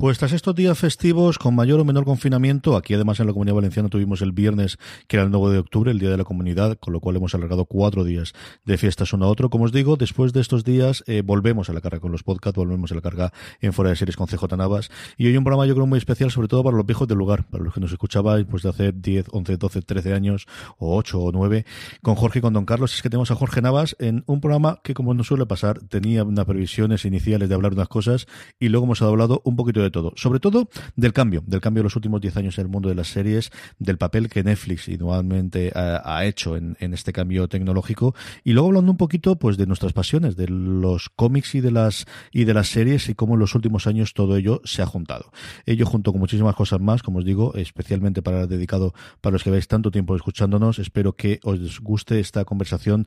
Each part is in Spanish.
Pues tras estos días festivos con mayor o menor confinamiento, aquí además en la Comunidad Valenciana tuvimos el viernes, que era el 9 de octubre, el Día de la Comunidad, con lo cual hemos alargado cuatro días de fiestas uno a otro. Como os digo, después de estos días eh, volvemos a la carga con los podcasts, volvemos a la carga en Fuera de Series con CJ Navas. Y hoy un programa yo creo muy especial, sobre todo para los viejos del lugar, para los que nos escuchabais pues de hace 10, 11, 12, 13 años, o 8 o 9, con Jorge y con Don Carlos. Es que tenemos a Jorge Navas en un programa que, como nos suele pasar, tenía unas previsiones iniciales de hablar unas cosas y luego hemos hablado un poquito de todo. Sobre todo del cambio, del cambio de los últimos 10 años en el mundo de las series, del papel que Netflix igualmente ha, ha hecho en, en, este cambio tecnológico y luego hablando un poquito pues de nuestras pasiones, de los cómics y de las y de las series y cómo en los últimos años todo ello se ha juntado. Ello junto con muchísimas cosas más, como os digo, especialmente para dedicado para los que veis tanto tiempo escuchándonos, espero que os guste esta conversación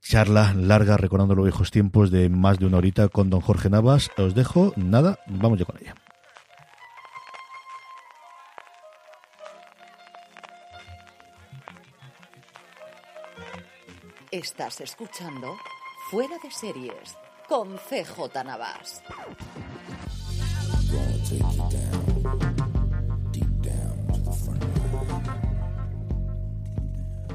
charla larga recordando los viejos tiempos de más de una horita con don Jorge Navas. Os dejo, nada, vamos ya con ella. Estás escuchando Fuera de Series con CJ Navas.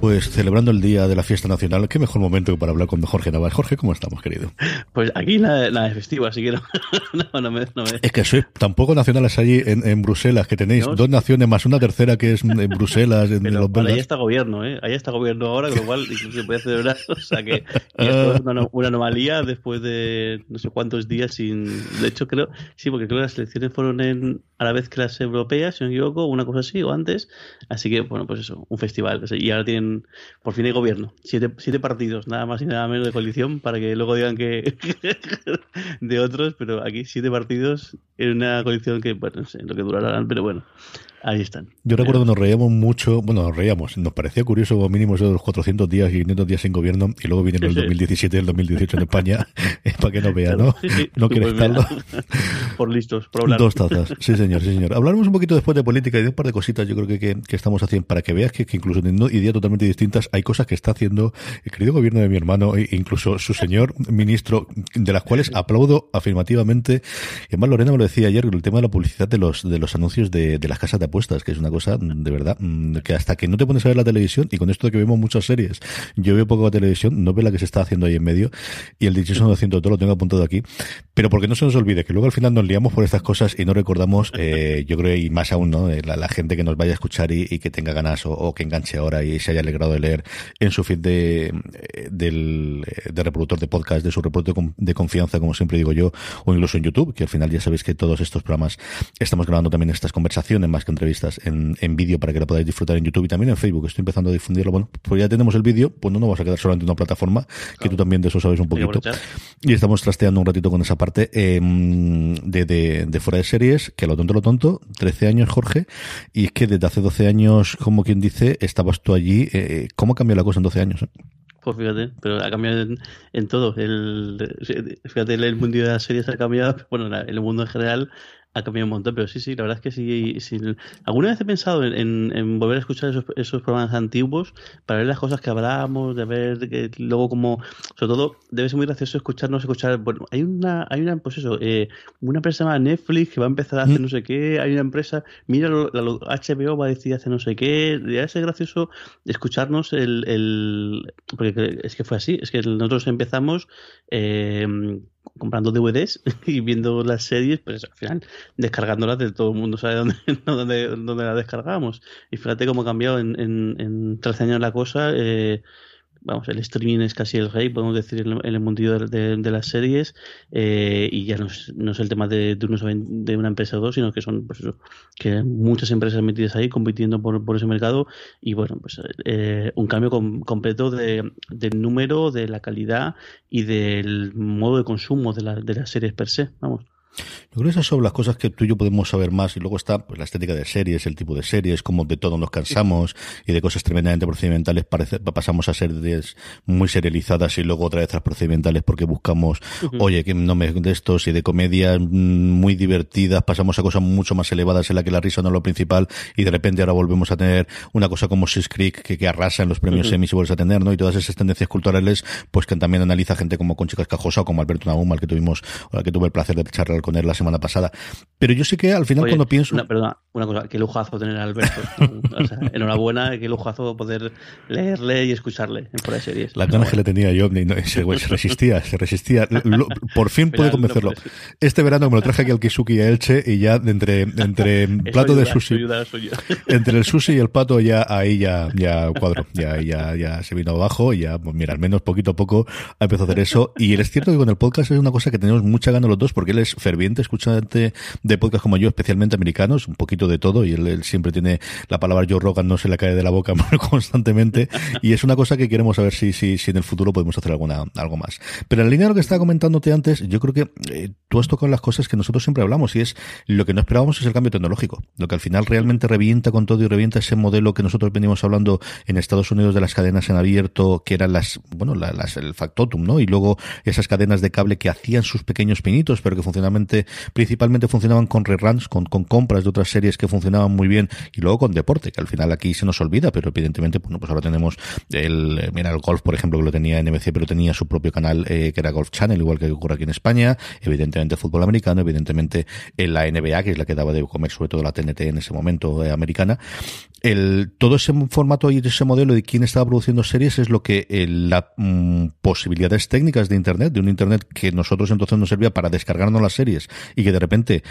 Pues celebrando el día de la fiesta nacional, qué mejor momento para hablar con Jorge Navarro. Jorge, ¿cómo estamos, querido? Pues aquí nada, nada de festivo, así que no, no, no, me, no me... Es que sois tampoco nacionales allí en, en Bruselas, que tenéis dos naciones más una tercera que es en Bruselas, en Pero los belgas. ahí está gobierno, ¿eh? Ahí está gobierno ahora, con lo cual incluso se puede celebrar. O sea que esto es una, una anomalía después de no sé cuántos días sin. De hecho, creo, sí, porque creo que las elecciones fueron en, a la vez que las europeas, si no me equivoco, una cosa así, o antes. Así que, bueno, pues eso, un festival. Y ahora tienen, por fin hay gobierno. Siete, siete partidos, nada más y nada menos de coalición, para que luego digan que de otros, pero aquí siete partidos en una coalición que, bueno, no lo que durarán, pero bueno. Ahí están. Yo recuerdo que nos reíamos mucho, bueno, nos reíamos, nos parecía curioso como mínimo eso de los 400 días y 500 días sin gobierno y luego vinieron el 2017 y el 2018 en España, para que no vea, ¿no? Sí. No quiere Pues estarlo. por listos, por hablar. Dos tazas, sí señor, sí señor. Hablaremos un poquito después de política y de un par de cositas yo creo que, que, que estamos haciendo para que veas que, que incluso teniendo ideas totalmente distintas hay cosas que está haciendo el querido gobierno de mi hermano e incluso su señor ministro, de las cuales aplaudo afirmativamente. Y además Lorena me lo decía ayer, el tema de la publicidad de los, de los anuncios de, de las casas de apuestas, que es una cosa de verdad, mm, que hasta que no te pones a ver la televisión, y con esto de que vemos muchas series, yo veo poco la televisión, no veo la que se está haciendo ahí en medio, y el dichoso no haciendo todo lo tengo apuntado aquí, pero porque no se nos olvide que luego al final nos liamos por estas cosas y no recordamos, eh, yo creo, y más aún, ¿no? Eh, La, la gente que nos vaya a escuchar y, y que tenga ganas o, o, que enganche ahora y se haya alegrado de leer en su feed de, eh, del, de reproductor de podcast, de su reproductor de confianza, como siempre digo yo, o incluso en YouTube, que al final ya sabéis que todos estos programas estamos grabando también estas conversaciones más que entrevistas en, en vídeo para que la podáis disfrutar en YouTube y también en Facebook. Estoy empezando a difundirlo. Bueno, pues ya tenemos el vídeo, pues no nos vas a quedar solamente en una plataforma, que tú también de eso sabes un poquito. Y estamos trasteando un ratito con esa parte em, de, de, de, fuera de series, que lo tonto, lo tonto, 13 años, Jorge, y es que desde hace 12 años, como quien dice, estabas tú allí. Eh, ¿Cómo ha cambiado la cosa en 12 años? Pues fíjate, pero ha cambiado en, todo. El, fíjate, el mundo de las series ha cambiado, bueno, el mundo en general ha cambiado un montón, pero sí, sí, la verdad es que sí. sí alguna vez he pensado en, volver a escuchar esos, esos, programas antiguos para ver las cosas que hablábamos, de ver que luego como, sobre todo, debe ser muy gracioso escucharnos, escuchar, bueno, hay una, hay una, pues eso, eh, una empresa llamada Netflix que va a empezar a hacer no sé qué, hay una empresa, mira, la, HBO va a decidir hacer no sé qué, debe ser gracioso escucharnos el, el, porque es que fue así, es que nosotros empezamos eh, comprando DVDs y viendo las series, pues al final descargándolas de todo el mundo sabe dónde, dónde, dónde las descargamos. Y fíjate cómo ha cambiado en, en, en 13 años la cosa. Eh, vamos, el streaming es casi el rey, podemos decir, en, el mundillo de, de, las series, eh, y ya no es, no es, el tema de, de, una empresa o dos, sino que son pues que muchas empresas metidas ahí compitiendo por, por ese mercado, y bueno, pues eh, un cambio completo de, del número, de la calidad y del modo de consumo de, la, de las series per se, vamos. Yo creo que esas son las cosas que tú y yo podemos saber más y luego está pues, la estética de series, el tipo de series, como de todo nos cansamos y de cosas tremendamente procedimentales parece, pasamos a series muy serializadas y luego otra vez las procedimentales porque buscamos, oye, que no me de estos y de comedias mm, muy divertidas, pasamos a cosas mucho más elevadas en la que la risa no es lo principal y de repente ahora volvemos a tener una cosa como Six Creek que, que arrasa en los premios Emmy y vuelves a tener, ¿no? Y todas esas tendencias culturales, pues que también analiza gente como Conchicas Cascajosa o como Alberto Nahum, al que tuvimos, al que tuve el placer de charlar con él la semana pasada. Pero yo sí que al final cuando pienso... Una, perdona, una cosa, qué lujazo tener a Alberto. enhorabuena, qué lujazo poder leerle y escucharle en fuera de series. La ganas que le tenía yo, se, resistía, se resistía. por fin pude convencerlo. Este verano me lo traje aquí al Kisuki y a Elche y ya entre, entre plato de sushi, entre el sushi y el pato ya ahí ya, ya cuadro, ya, ya, ya se vino abajo y ya, pues mira, al menos poquito a poco ha empezado a hacer eso. Y es cierto que con el podcast es una cosa que tenemos mucha gana los dos porque él es ferviente escuchante de podcast como yo, especialmente americanos, un poquito de todo, y él, siempre tiene la palabra Joe Rogan, no se le cae de la boca constantemente, y es una cosa que queremos saber si, si, si en el futuro podemos hacer alguna, algo más. Pero en línea de lo que estaba comentándote antes, yo creo que eh, tú has tocado las cosas que nosotros siempre hablamos, y es lo que no esperábamos es el cambio tecnológico, lo que al final realmente revienta con todo y revienta ese modelo que nosotros venimos hablando en Estados Unidos de las cadenas en abierto, que eran las, bueno, las, el factotum, ¿no? Y luego esas cadenas de cable que hacían sus pequeños pinitos, pero que funcionalmente principalmente funcionaban con reruns, con, con compras de otras series que funcionaban muy bien, y luego con deporte, que al final aquí se nos olvida, pero evidentemente, bueno, pues ahora tenemos el, mira, el golf, por ejemplo, que lo tenía NBC, pero tenía su propio canal, eh, que era Golf Channel, igual que ocurre aquí en España, evidentemente fútbol americano, evidentemente en la NBA, que es la que daba de comer sobre todo la TNT en ese momento eh, americana, el, todo ese formato y ese modelo de quién estaba produciendo series es lo que las mm, posibilidades técnicas de Internet, de un Internet que nosotros entonces nos servía para descargarnos las series y que de repente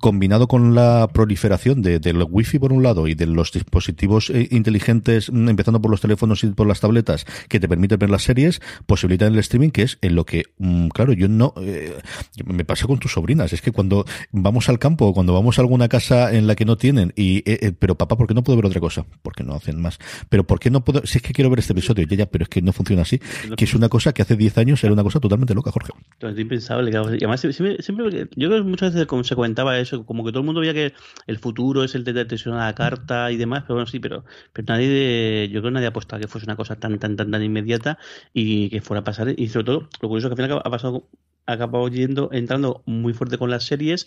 combinado con la proliferación de, del wifi por un lado y de los dispositivos eh, inteligentes, mm, empezando por los teléfonos y por las tabletas, que te permiten ver las series, posibilitan el streaming, que es en lo que, mm, claro, yo no, eh, me pasa con tus sobrinas, es que cuando vamos al campo o cuando vamos a alguna casa en la que no tienen, y, eh, pero papá, ¿por qué no puedo ver otra cosa? Porque no hacen más. Pero ¿por qué no puedo, si es que quiero ver este episodio, ya, ya, pero es que no funciona así, que es una cosa que hace 10 años era una cosa totalmente loca, Jorge. Es impensable, y además siempre, siempre, yo creo que muchas veces como se comentaba eso, como que todo el mundo veía que el futuro es el de atención a la carta y demás, pero bueno, sí, pero, pero nadie, yo creo que nadie apostaba que fuese una cosa tan, tan, tan, tan inmediata y que fuera a pasar. Y sobre todo, lo curioso es que al final ha pasado acabado yendo, entrando muy fuerte con las series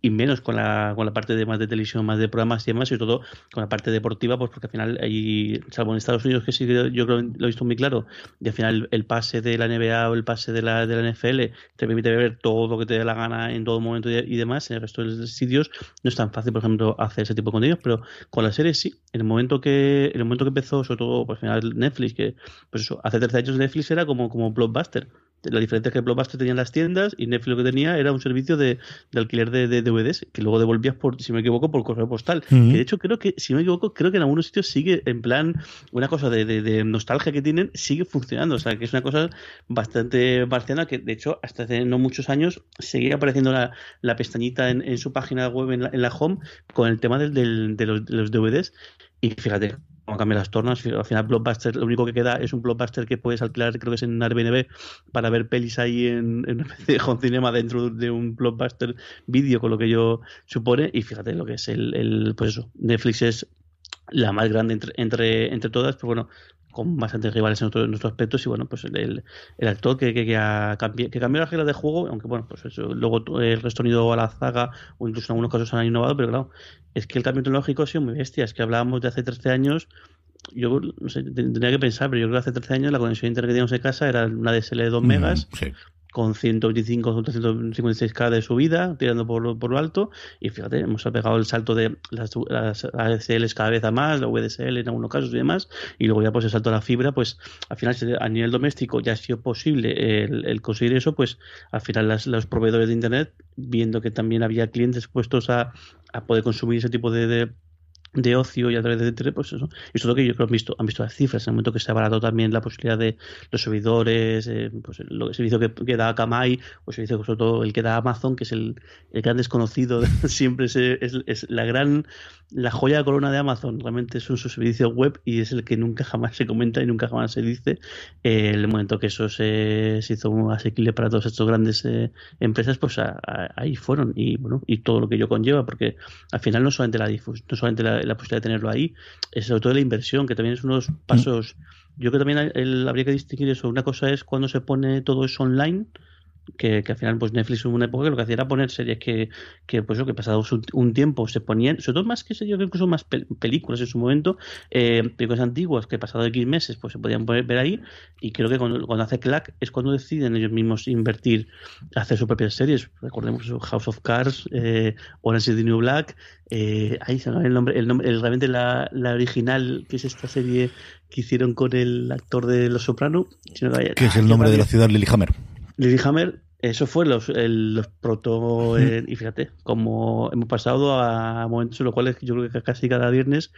y menos con la, con la parte de más de televisión, más de programas y demás, y todo con la parte deportiva, pues porque al final hay, salvo en Estados Unidos, que sí yo creo lo he visto muy claro, y al final el pase de la NBA o el pase de la, de la NFL te permite ver todo lo que te dé la gana en todo momento y, demás, en el resto de sitios no es tan fácil, por ejemplo, hacer ese tipo de contenidos, pero con las series sí, en el momento que, en el momento que empezó, sobre todo, pues al final Netflix, que pues eso, hace 13 años Netflix era como, como blockbuster La diferencia es que Blockbuster tenía las tiendas y Netflix lo que tenía era un servicio de, alquiler de, DVDs que luego devolvías, por, si me equivoco, por correo postal. que de hecho, creo que, si me equivoco, creo que en algunos sitios sigue en plan una cosa de, nostalgia que tienen, sigue funcionando. O sea, que es una cosa bastante marciana que, de hecho, hasta hace no muchos años seguía apareciendo la, la pestañita en, su página web, en la, home, con el tema del, de, los, de los DVDs. Y fíjate, cómo las tornas. Al final, Blockbuster, lo único que queda es un Blockbuster que puedes alquilar, creo que es en Airbnb, para ver pelis ahí en, en Home Cinema dentro de un Blockbuster vídeo, con lo que yo supone. Y fíjate lo que es el, el pues eso, Netflix es la más grande entre, entre, entre todas, pero bueno, con bastantes rivales en, otros nuestros aspectos y bueno pues el, el actor que, que, ha cambiado, que cambió las reglas de juego aunque bueno pues eso, luego el resto han ido a la zaga o incluso en algunos casos han innovado pero claro es que el cambio tecnológico ha sido muy bestia es que hablábamos de hace 13 años yo no sé, tendría que pensar, pero yo creo que hace 13 años la conexión de internet que teníamos en casa era una DSL de 2 megas, sí con 125 o 256K de subida, tirando por lo, alto. Y fíjate, hemos pegado el salto de las, las cada vez a más, la VDSL en algunos casos y demás. Y luego ya pues el salto a la fibra, pues al final a nivel doméstico ya ha sido posible el, conseguir eso, pues al final los proveedores de Internet, viendo que también había clientes puestos a, a poder consumir ese tipo de ocio y a través de internet, pues eso. Y todo que yo creo que han visto, han visto las cifras, en el momento que se ha baratado también la posibilidad de los servidores, eh, pues el, servicio que, da Akamai, o servicio sobre todo el que da Amazon, que es el, el gran desconocido, siempre es, es, la gran, la joya de corona de Amazon, realmente es un su servicio web y es el que nunca jamás se comenta y nunca jamás se dice. Eh, el momento que eso se, se hizo asequible para todas estas grandes eh, empresas, pues ahí fueron y bueno, y todo lo que ello conlleva, porque al final no solamente la difusión, no solamente la la posibilidad de tenerlo ahí, es sobre todo la inversión, que también es uno de los pasos. Yo creo que también habría que distinguir eso. Una cosa es cuando se pone todo eso online, que, al final pues Netflix en una época que lo que hacía era poner series que, que pues eso, que pasado un tiempo se ponían, sobre todo más que series, que incluso más películas en su momento, eh, películas antiguas que pasado X meses pues se podían ver ahí y creo que cuando, cuando hace Clack es cuando deciden ellos mismos invertir, hacer sus propias series, recordemos House of Cards, eh, Orange is the New Black, eh, ahí se el nombre, el nombre, realmente la, la original que es esta serie que hicieron con el actor de Los Soprano, que es el nombre de la ciudad Lilyhammer. Eso fue los, los proto. Eh, y fíjate, como hemos pasado a momentos en los cuales yo creo que casi cada viernes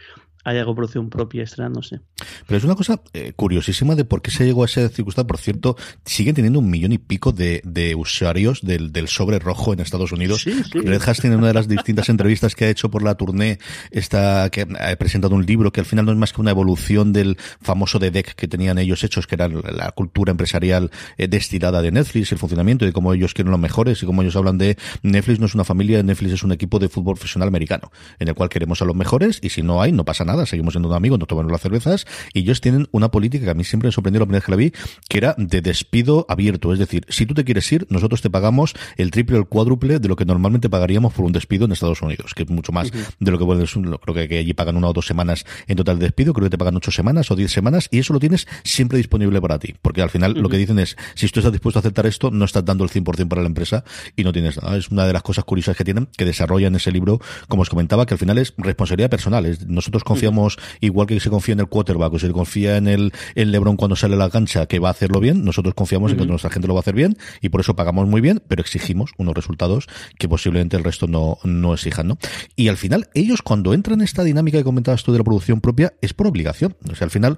hay algo producción propia estrenándose. Pero es una cosa eh, curiosísima de por qué se llegó a esa circunstancia. Por cierto, siguen teniendo un millón y pico de, de usuarios del, del, sobre rojo en Estados Unidos. Sí, Red Hastings, en una de las distintas entrevistas que ha hecho por la tournée, está, que ha presentado un libro que al final no es más que una evolución del famoso de deck que tenían ellos hechos, que era la cultura empresarial eh, destilada de Netflix, el funcionamiento y cómo ellos quieren los mejores y cómo ellos hablan de Netflix no es una familia, Netflix es un equipo de fútbol profesional americano, en el cual queremos a los mejores y si no hay, no pasa nada seguimos siendo un amigo, nos tomamos las cervezas, y ellos tienen una política que a mí siempre me sorprendió la primera vez que la vi, que era de despido abierto, es decir, si tú te quieres ir, nosotros te pagamos el triple o el cuádruple de lo que normalmente pagaríamos por un despido en Estados Unidos, que es mucho más de lo que bueno, creo que, allí pagan una o dos semanas en total de despido, creo que te pagan ocho semanas o diez semanas, y eso lo tienes siempre disponible para ti, porque al final lo que dicen es, si tú estás dispuesto a aceptar esto, no estás dando el 100% para la empresa y no tienes nada. Es una de las cosas curiosas que tienen, que desarrollan ese libro, como os comentaba, que al final es responsabilidad personal. nosotros confiamos igual que se confía en el quarterback o se confía en el, el LeBron cuando sale a la cancha que va a hacerlo bien, nosotros confiamos en que nuestra gente lo va a hacer bien y por eso pagamos muy bien, pero exigimos unos resultados que posiblemente el resto no, no exijan, ¿no? Y al final, ellos cuando entran en esta dinámica que comentabas tú de la producción propia, es por obligación. O sea, al final,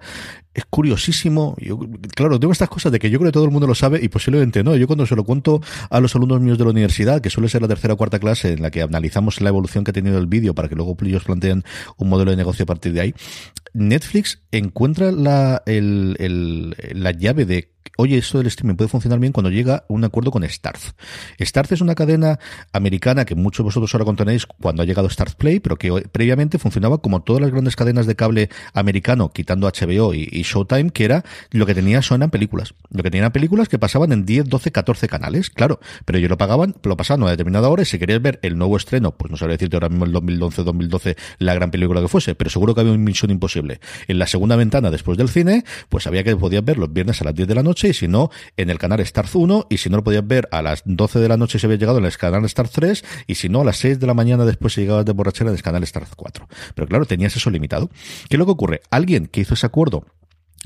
es curiosísimo. Yo, claro, tengo estas cosas de que yo creo que todo el mundo lo sabe y posiblemente no. Yo cuando se lo cuento a los alumnos míos de la universidad, que suele ser la tercera o cuarta clase en la que analizamos la evolución que ha tenido el vídeo para que luego ellos planteen un modelo de negocio a partir de ahí, Netflix encuentra la, el, la llave de oye, esto del streaming puede funcionar bien cuando llega un acuerdo con Starz. Starz es una cadena americana que muchos de vosotros ahora contenéis cuando ha llegado Starz Play, pero que previamente funcionaba como todas las grandes cadenas de cable americano, quitando HBO y, Showtime, que era lo que tenía son eran películas. Lo que tenían películas que pasaban en 10, 12, 14 canales, claro, pero ellos lo pagaban, lo pasaban a determinada hora y si querías ver el nuevo estreno, pues no sabría decirte ahora mismo el 2011, 2012, la gran película que fuese, pero seguro que había una misión imposible. En la segunda ventana después del cine, pues había que podías ver los viernes a las 10 de la noche y si no, en el canal Star 1 y si no lo podías ver a las 12 de la noche se había llegado en el canal Star 3 y si no a las 6 de la mañana después se llegaba de borrachera en el canal Star 4. Pero claro, tenías eso limitado. ¿Qué es lo que ocurre? Alguien que hizo ese acuerdo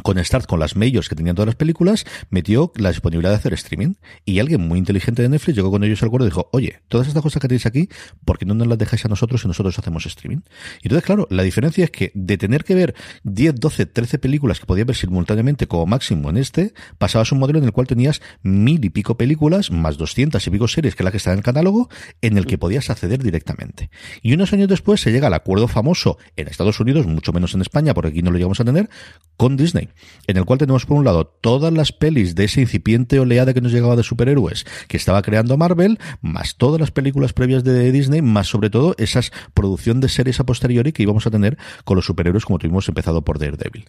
con Start, con las majors que tenían todas las películas, metió la disponibilidad de hacer streaming. Y alguien muy inteligente de Netflix llegó con ellos al acuerdo y dijo, oye, todas estas cosas que tenéis aquí, ¿por qué no nos las dejáis a nosotros y nosotros hacemos streaming? Y entonces, claro, la diferencia es que de tener que ver 10, 12, 13 películas que podías ver simultáneamente como máximo en este, pasabas a un modelo en el cual tenías mil y pico películas, más 200 y pico series, que es la que está en el catálogo, en el que podías acceder directamente. Y unos años después se llega al acuerdo famoso en Estados Unidos, mucho menos en España, porque aquí no lo llegamos a tener, con Disney en el cual tenemos por un lado todas las pelis de ese incipiente oleada que nos llegaba de superhéroes que estaba creando Marvel, más todas las películas previas de Disney, más sobre todo esas producción de series a posteriori que íbamos a tener con los superhéroes como tuvimos empezado por Daredevil.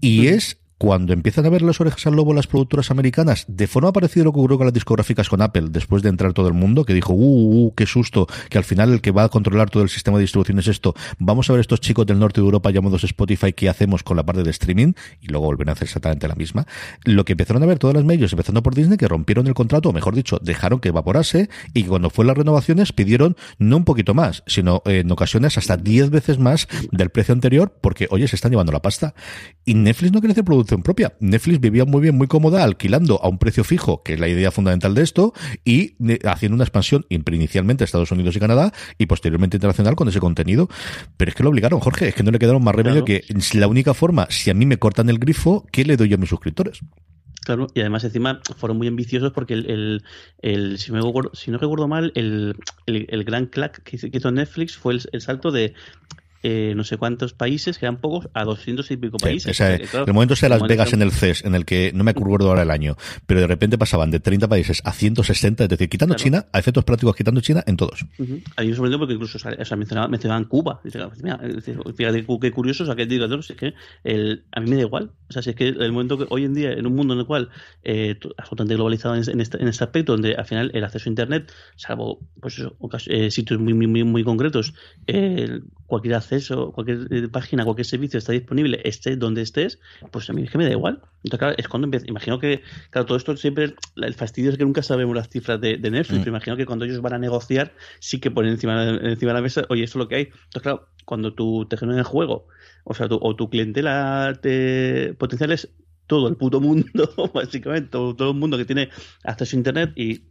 Y es cuando empiezan a ver las orejas al lobo las productoras americanas, de forma parecida a lo que ocurrió con las discográficas con Apple, después de entrar todo el mundo, que dijo, uh, uh, uh, qué susto, que al final el que va a controlar todo el sistema de distribución es esto. Vamos a ver estos chicos del norte de Europa llamados Spotify, ¿qué hacemos con la parte de streaming? Y luego volvieron a hacer exactamente la misma. Lo que empezaron a ver todas las medios, empezando por Disney, que rompieron el contrato, o mejor dicho, dejaron que evaporase, y cuando fue las renovaciones pidieron no un poquito más, sino eh, en ocasiones hasta 10 veces más del precio anterior, porque, oye, se están llevando la pasta. Y Netflix no quiere hacer producción propia. Netflix vivía muy bien, muy cómoda, alquilando a un precio fijo, que es la idea fundamental de esto, y haciendo una expansión inicialmente a Estados Unidos y Canadá y posteriormente internacional con ese contenido. Pero es que lo obligaron, Jorge, es que no le quedaron más remedio que la única forma, si a mí me cortan el grifo, ¿qué le doy yo a mis suscriptores? Claro, y además encima fueron muy ambiciosos porque el, el, si, me si no recuerdo mal, el, el, gran clack que hizo Netflix fue el salto de eh, no sé cuántos países, que eran pocos, a 200 y pico países. el momento de Las Vegas en el CES, en el que no me acuerdo ahora el año, pero de repente pasaban de 30 países a 160, es decir, quitando China, a efectos prácticos quitando China en todos. A mí me sorprendió porque incluso o sea, mencionaban, mencionaban, Cuba. fíjate qué curioso, o sea, que digo, es que el, a mí me da igual. O sea, si es que el momento que hoy en día, en un mundo en el cual eh, absolutamente globalizado en, este, en, este, aspecto, donde al final el acceso a Internet, salvo pues eh, sitios muy, muy, muy, muy concretos, eh, cualquier acceso, cualquier eh, página, cualquier servicio está disponible, esté donde estés, pues a mí es que me da igual. Entonces, claro, es cuando empiezo. Imagino que, claro, todo esto siempre, el fastidio es que nunca sabemos las cifras de, Netflix, mm. pero imagino que cuando ellos van a negociar, sí que ponen encima, encima de la mesa, oye, esto es lo que hay. Entonces, claro, cuando tú te generas el juego, o sea, tu, o tu clientela te, potencial es todo el puto mundo, básicamente, todo, todo, el mundo que tiene acceso a Internet y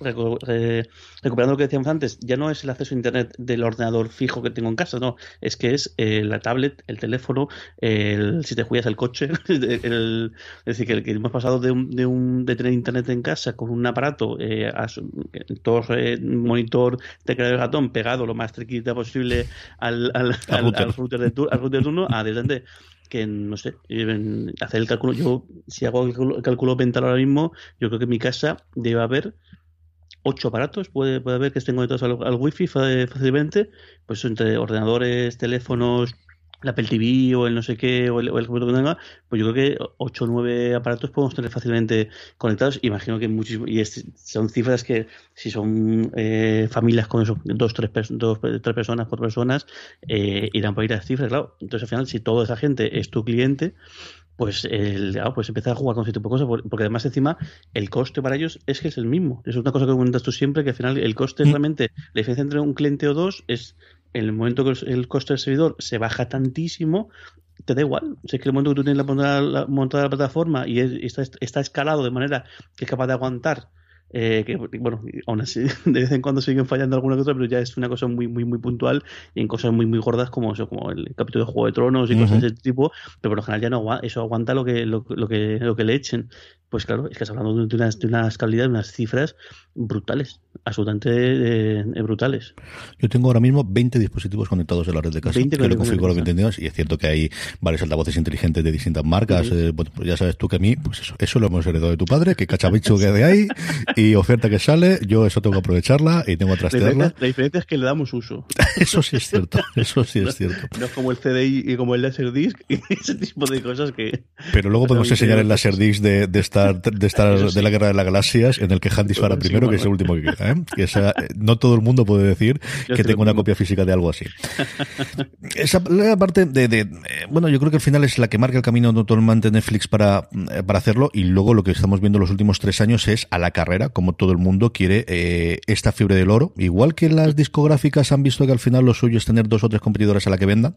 recuperando lo que decíamos antes, ya no es el acceso a Internet del ordenador fijo que tengo en casa, no, es que es eh, la tablet, el teléfono, el, si te juegas el coche, es decir, que, hemos pasado de, un, de, un, de tener Internet en casa con un aparato, eh, a, monitor, teclado de ratón pegado lo más cerquita posible al, al, al, router. de, al router de turno, a desde que no sé, hacer el cálculo, yo si hago el cálculo mental ahora mismo, yo creo que en mi casa debe haber ocho aparatos, puede, puede haber que estén conectados al, al wifi fácilmente, pues entre ordenadores, teléfonos, la Apple TV o el no sé qué o el, o el que tenga, pues yo creo que 8 o 9 aparatos podemos tener fácilmente conectados. Imagino que muchísimo, y son cifras que si son eh, familias con eso, dos, tres, dos, tres personas, cuatro personas, eh, irán por ir a cifras, claro. Entonces al final, si toda esa gente es tu cliente, pues, el, ah, pues empezar a jugar con ese tipo de cosas, porque además encima el coste para ellos es que es el mismo. Es una cosa que comentas tú siempre, que al final el coste mm. realmente, la diferencia entre un cliente o dos es en el momento que el coste del servidor se baja tantísimo, te da igual. Si es que el momento que tú tienes la, la, montada la plataforma y está, está escalado de manera que es capaz de aguantar eh, que bueno, aún así de vez en cuando siguen fallando alguna cosa, pero ya es una cosa muy muy muy puntual y en cosas muy muy gordas como eso, como el capítulo de Juego de Tronos y cosas de ese tipo, pero por lo general ya no eso aguanta lo que lo, lo que lo que le echen. Pues claro, es que estás hablando de unas, de unas calidades, unas cifras brutales, absolutamente eh, brutales. Yo tengo ahora mismo 20 dispositivos conectados en la red de casa. 20 que lo configuro 20 y es cierto que hay varios altavoces inteligentes de distintas marcas. Eh, bueno, pues ya sabes tú que a mí, pues eso, eso lo hemos heredado de tu padre, que cachabicho que de ahí y oferta que sale, yo eso tengo que aprovecharla y tengo que trastearla. La diferencia, es que le damos uso. eso sí es cierto, eso sí es cierto. No, es como el CDI y como el Laserdisc y ese tipo de cosas que... Pero luego podemos enseñar el Laserdisc de, de esta Star, de, Star de la Guerra de las Galaxias en el que Han dispara primero, que es el último que queda. ¿eh? Que esa, no todo el mundo puede decir que tenga una copia física de algo así. esa la parte de, de, bueno, yo creo que al final es la que marca el camino totalmente Netflix para, para hacerlo y luego lo que estamos viendo los últimos tres años es a la carrera, como todo el mundo quiere eh, esta fiebre del oro. Igual que las discográficas han visto que al final lo suyo es tener dos o tres competidores a la que vendan.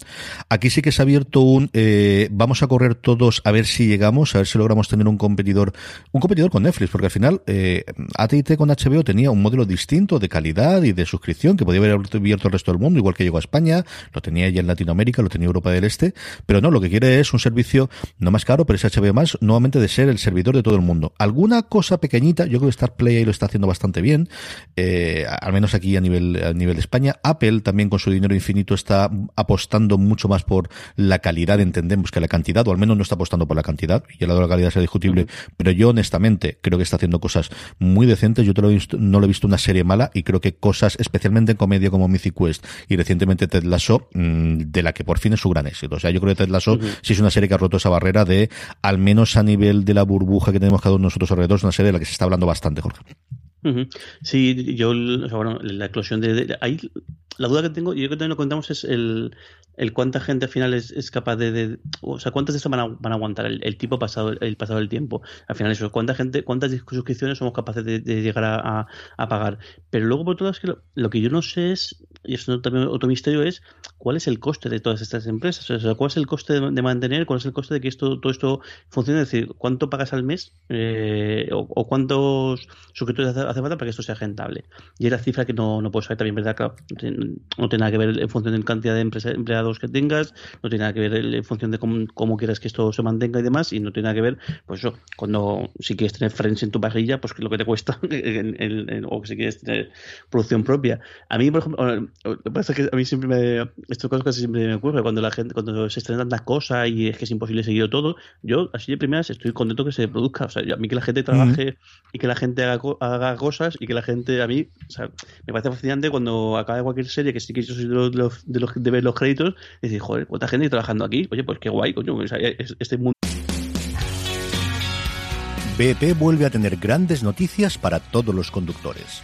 Aquí sí que se ha abierto un eh, vamos a correr todos a ver si llegamos, a ver si logramos tener un competidor, un competidor con Netflix, porque al final eh, AT&T con HBO tenía un modelo distinto de calidad y de suscripción que podía haber abierto el resto del mundo, igual que llegó a España, lo tenía ya en Latinoamérica, lo tenía Europa del Este, pero no, lo que quiere es un servicio no más caro, pero es HBO más, nuevamente de ser el servidor de todo el mundo. Alguna cosa pequeñita, yo creo que Star Play ahí lo está haciendo bastante bien, eh, al menos aquí a nivel, a nivel de España. Apple también con su dinero infinito está apostando mucho más por la calidad, entendemos que la cantidad, o al menos no está apostando por la cantidad, y el lado de la calidad sea discutible, pero yo honestamente creo que está haciendo cosas muy decentes. Yo te lo he visto, no lo he visto una serie mala y creo que cosas, especialmente en comedia como Mythic Quest y recientemente Ted Lasso, mm, de la que por fin es su gran éxito. O sea, yo creo que Ted Lasso sí es una serie que ha roto esa barrera de, al menos a nivel de la burbuja que tenemos cada uno de nosotros alrededor, es una serie de la que se está hablando bastante, Jorge. Sí, yo, bueno, la eclosión de, ahí, la duda que tengo, y yo que también lo contamos es el, el cuánta gente al final es, es capaz de, o sea, cuántas de estas van a, van a aguantar el, tipo pasado, el pasado del tiempo. Al final eso, cuánta gente, cuántas suscripciones somos capaces de, llegar a, a, pagar. Pero luego por todo es que lo, que yo no sé es, y eso también otro misterio es, cuál es el coste de todas estas empresas. O sea, cuál es el coste de, mantener, cuál es el coste de que esto, todo esto funcione. Es decir, cuánto pagas al mes eh, o, cuántos suscriptores hace, falta para que esto sea rentable. Y es la cifra que no, no puedo saber también, ¿verdad? Claro, no tiene nada que ver en función de cantidad de empleados que tengas, no tiene nada que ver en función de cómo, quieras que esto se mantenga y demás, y no tiene nada que ver, pues eso, cuando si quieres tener friends en tu parrilla, pues lo que te cuesta, o si quieres tener producción propia. A mí, por ejemplo, lo que pasa es que a mí siempre me, esto cosas casi siempre me ocurre, cuando la gente, cuando se estrenan tantas cosas y es que es imposible seguir todo, yo así de primeras estoy contento que se produzca, o sea, a mí que la gente trabaje y que la gente haga, haga, cosas y que la gente, a mí, o sea, me parece fascinante cuando acaba cualquier serie, que sí que yo soy de los, de los, de ver los créditos, y decir, joder, ¿cuánta gente trabajando aquí? Oye, pues qué guay, coño, este mundo. BP vuelve a tener grandes noticias para todos los conductores.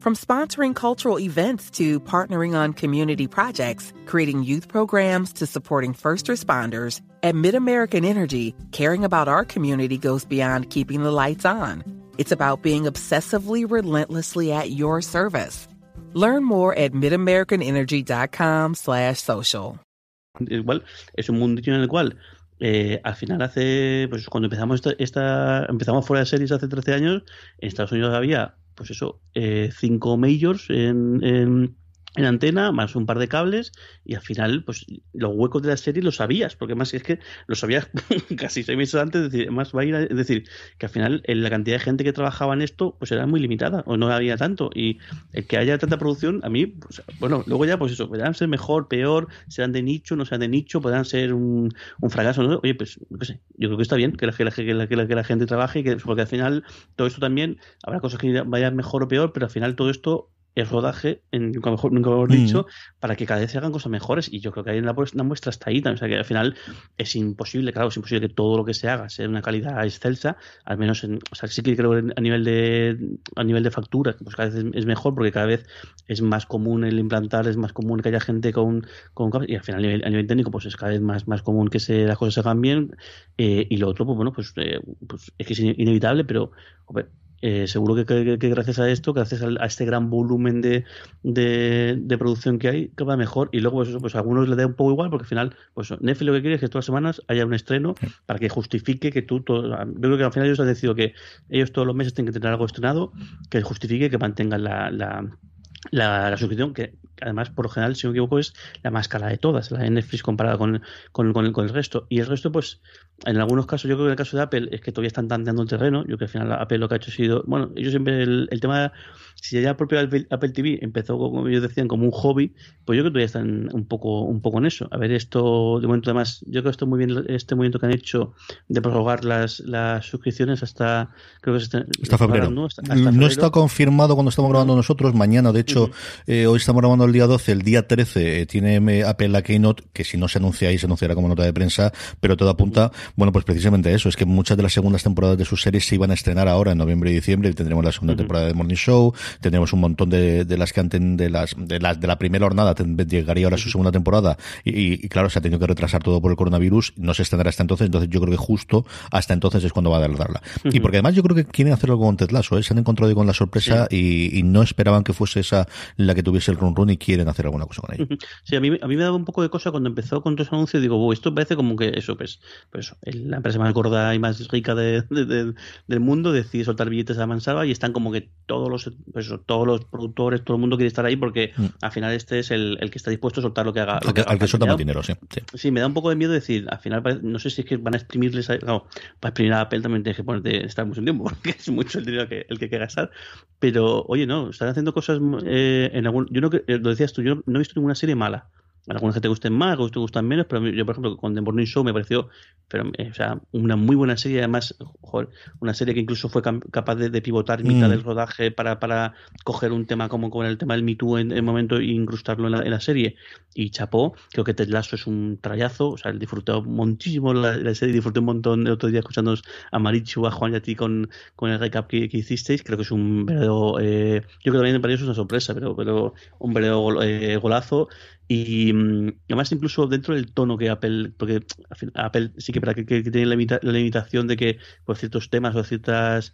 From sponsoring cultural events to partnering on community projects, creating youth programs to supporting first responders, at MidAmerican Energy, caring about our community goes beyond keeping the lights on. It's about being obsessively relentlessly at your service. Learn more at midamericanenergy.com slash social. Igual, es un mundillo en el cual eh, al final hace, pues cuando empezamos esta, esta, empezamos fuera de series hace 13 años, en Estados Unidos había pues eso, eh, cinco majors en, en, en antena, más un par de cables, y al final, pues los huecos de la serie los sabías, porque más es que lo sabías casi seis meses antes, es decir, más va a ir es decir, que al final la cantidad de gente que trabajaba en esto, pues era muy limitada, o no había tanto, y el que haya tanta producción, a mí, pues, bueno, luego ya, pues eso, podrán ser mejor, peor, serán de nicho, no sean de nicho, podrán ser un, un fracaso, ¿no? Oye, pues, no sé, yo creo que está bien que la, que la, que la, que la gente trabaje, que, porque al final todo esto también, habrá cosas que vayan mejor o peor, pero al final todo esto el rodaje, en, nunca mejor, nunca hemos dicho, para que cada vez se hagan cosas mejores. Y yo creo que hay una, una muestra hasta ahí. O sea, que al final es imposible, claro, es imposible que todo lo que se haga sea de una calidad excelsa, al menos en, o sea, sí que creo que a nivel de a nivel de factura, pues cada vez es, mejor porque cada vez es más común el implantar, es más común que haya gente con, con y al final a nivel, a nivel técnico pues es cada vez más, más común que se, las cosas se hagan bien. Eh, y lo otro, pues bueno, pues, eh, pues es que es inevitable, pero eh, seguro que, gracias a esto, gracias a, este gran volumen de, de, producción que hay, que va mejor. Y luego, pues, pues a algunos le da un poco igual, porque al final, pues Netflix lo que quiere es que todas las semanas haya un estreno para que justifique que tú, todo, yo creo que al final ellos han decidido que ellos todos los meses tienen que tener algo estrenado que justifique que mantengan la, la, la suscripción, que además, por lo general, si no me equivoco, es la más cara de todas, la de Netflix comparada con, con, con, el, resto. Y el resto, pues, en algunos casos, yo creo que en el caso de Apple es que todavía están tanteando el terreno. Yo creo que al final Apple lo que ha hecho ha sido, bueno, ellos siempre, el, el tema, si ya el propio Apple, TV empezó, como ellos decían, como un hobby, pues yo creo que todavía están un poco, un poco en eso. A ver, esto, de momento, además, yo creo que esto muy bien, este movimiento que han hecho de prorrogar las, las suscripciones hasta, creo que está, febrero. ¿no? está confirmado cuando estamos grabando nosotros, mañana, de hecho, eh, hoy estamos grabando el día 12, el día 13 eh, tiene Apple la Keynote, que si no se anuncia ahí, se anunciará como nota de prensa, pero todo apunta, bueno, pues precisamente eso, es que muchas de las segundas temporadas de sus series se iban a estrenar ahora en noviembre y diciembre, y tendremos la segunda temporada de Morning Show, tendremos un montón de, de las que antes de las, de las de la primera jornada llegaría ahora su segunda temporada, y, claro, se ha tenido que retrasar todo por el coronavirus, no se estrenará hasta entonces, entonces yo creo que justo hasta entonces es cuando va a darla. Y porque además yo creo que quieren hacerlo con Ted Lasso, ¿eh? se han encontrado con la sorpresa y, y, no esperaban que fuese esa la que tuviese el run run y quieren hacer alguna cosa con ella. Sí, a mí, a mí me daba un poco de cosa cuando empezó con todos los anuncios. Digo, esto parece como que eso, pues, pues la empresa más gorda y más rica de, del mundo decide soltar billetes a mansalva y están como que todos los, pues, todos los productores, todo el mundo quiere estar ahí porque mm. al final este es el, el, que está dispuesto a soltar lo que haga. al que, suelta más dinero, sí, sí, me da un poco de miedo decir, al final, no sé si es que van a exprimirles. No, para exprimir a Apple también tienes que ponerte, estar mucho tiempo porque es mucho el dinero que, el que hay que gastar. Pero, oye, no, están haciendo cosas eh, en algún. Yo no, lo decías tú, yo no he visto ninguna serie mala algunos que te gusten más, otros que te gustan menos, pero yo, por ejemplo, con The Morning Show me pareció pero, eh, o sea, una muy buena serie, además, una serie que incluso fue capaz de, pivotar mitad mm. del rodaje para, para coger un tema como con el tema del Me Too en el momento e incrustarlo en la, serie. Y chapó, creo que Ted Lasso es un trayazo, o sea, disfruté muchísimo la, serie, disfruté un montón el otro día escuchándonos a Marichu, a Juan y a ti con, con el recap que, hicisteis, creo que es un verdadero, eh, yo creo que también para ellos es una sorpresa, pero, pero un verdadero eh, golazo y mm, además incluso dentro del tono que Apple, porque Apple sí que, para que, que tiene la, la, limitación de que por ciertos temas o ciertas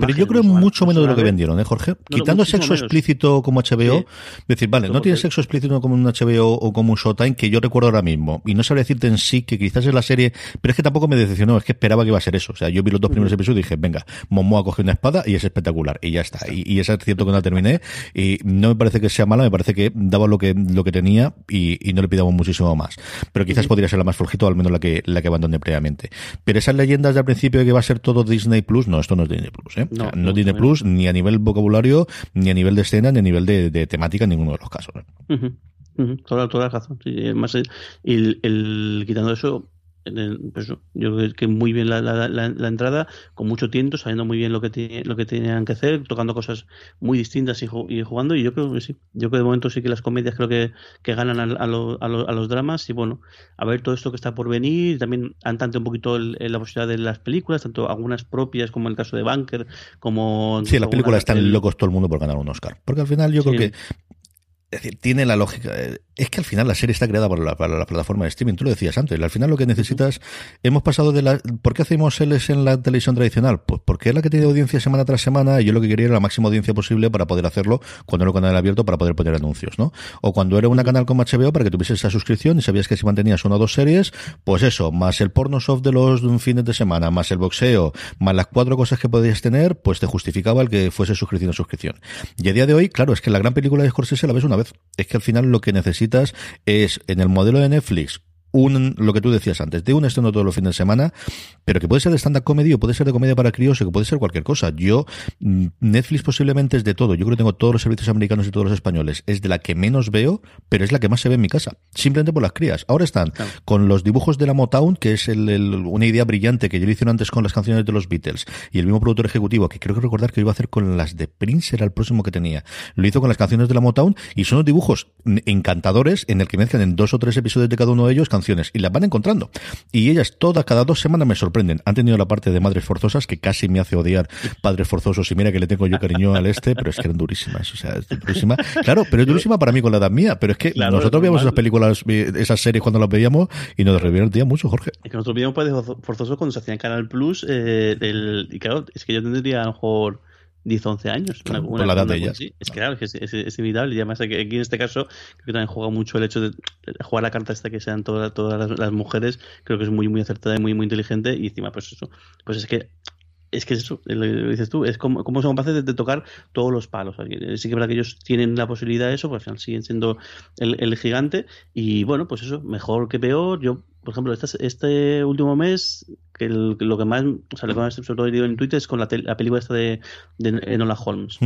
pero yo creo mucho menos de lo que vendieron, ¿eh, Jorge? Quitando sexo explícito como HBO, decir, vale, no tiene sexo explícito como un HBO o como un Showtime que yo recuerdo ahora mismo. Y no sabría decirte en sí que quizás es la serie, pero es que tampoco me decepcionó, es que esperaba que iba a ser eso. O sea, yo vi los dos primeros episodios y dije, venga, Momoa coge una espada y es espectacular. Y ya está. Y, y es cierto que no la terminé. Y no me parece que sea mala, me parece que daba lo que, lo que tenía y, no le pidamos muchísimo más. Pero quizás podría ser la más flojita o al menos la que, la que abandoné previamente. Pero esas leyendas del principio de que va a ser todo Disney Plus, no, esto no es Disney Plus, ¿eh? No, no, tiene Plus ni a nivel vocabulario, ni a nivel de escena, ni a nivel de, temática en ninguno de los casos. toda, toda la razón. más el, el, quitando eso, pues, yo creo que muy bien la, la, la, entrada, con mucho tiento, sabiendo muy bien lo que lo que tenían que hacer, tocando cosas muy distintas y, jugando. Y yo creo que sí, yo creo que de momento sí que las comedias creo que, que ganan a, a, a, los dramas. Y bueno, a ver todo esto que está por venir. También han tanto un poquito la posibilidad de las películas, tanto algunas propias como el caso de Bunker, como. Sí, las películas están locos todo el mundo por ganar un Oscar. Porque al final yo creo que decir, tiene la lógica. Eh, es que al final la serie está creada para la, para la, plataforma de streaming. Tú lo decías antes. Al final lo que necesitas. Hemos pasado de la. ¿Por qué hacemos L's en la televisión tradicional? Pues porque es la que tiene audiencia semana tras semana y yo lo que quería era la máxima audiencia posible para poder hacerlo cuando era un canal abierto para poder poner anuncios, ¿no? O cuando era una canal como HBO para que tuviese esa suscripción y sabías que si mantenías una o dos series, pues eso, más el porno soft de los fines de semana, más el boxeo, más las cuatro cosas que podías tener, pues te justificaba el que fuese suscripción a suscripción. Y a día de hoy, claro, es que la gran película de Scorsese la ves una vez es que al final lo que necesitas es en el modelo de Netflix un, lo que tú decías antes, de un estreno todos los fines de semana, pero que puede ser de stand-up comedy o puede ser de comedia para críos o que puede ser cualquier cosa. Yo, mm, Netflix posiblemente es de todo. Yo creo que tengo todos los servicios americanos y todos los españoles. Es de la que menos veo, pero es la que más se ve en mi casa. Simplemente por las crías. Ahora están con los dibujos de la Motown, que es el, una idea brillante que yo le hicieron antes con las canciones de los Beatles, y el mismo productor ejecutivo, que creo que recordar que iba a hacer con las de Prince, era el próximo que tenía. Lo hizo con las canciones de la Motown y son los dibujos encantadores en el que mezclan en dos o tres episodios de cada uno de ellos canciones canciones y las van encontrando. Y ellas todas, cada dos semanas me sorprenden. Han tenido la parte de Madres Forzosas que casi me hace odiar Padres Forzosos y mira que le tengo yo cariño al este, pero es que eran durísimas. O sea, es durísima. Claro, pero es durísima para mí con la edad mía, pero es que nosotros veíamos esas películas, esas series cuando las veíamos y nos día mucho, Jorge. Es que nosotros veíamos Padres Forzosos cuando se hacía en Canal Plus eh, y claro, es que yo tendría a lo mejor 10, 11 años. por la edad de ellas. Es que claro, es, es, inevitable. Y además aquí en este caso creo que también juega mucho el hecho de jugar la carta esta que sean todas, todas las, mujeres. Creo que es muy, muy acertada y muy, muy inteligente. Y encima, pues eso. Pues es que es que eso, lo dices tú, es como, como son capaces de, tocar todos los palos. Sí que es verdad que ellos tienen la posibilidad de eso, pues al final siguen siendo el, el gigante. Y bueno, pues eso, mejor que peor. Yo por ejemplo, este, este último mes, que lo que más, o sea, lo que más sobre todo en Twitter es con la, la película esta de, de Enola Holmes.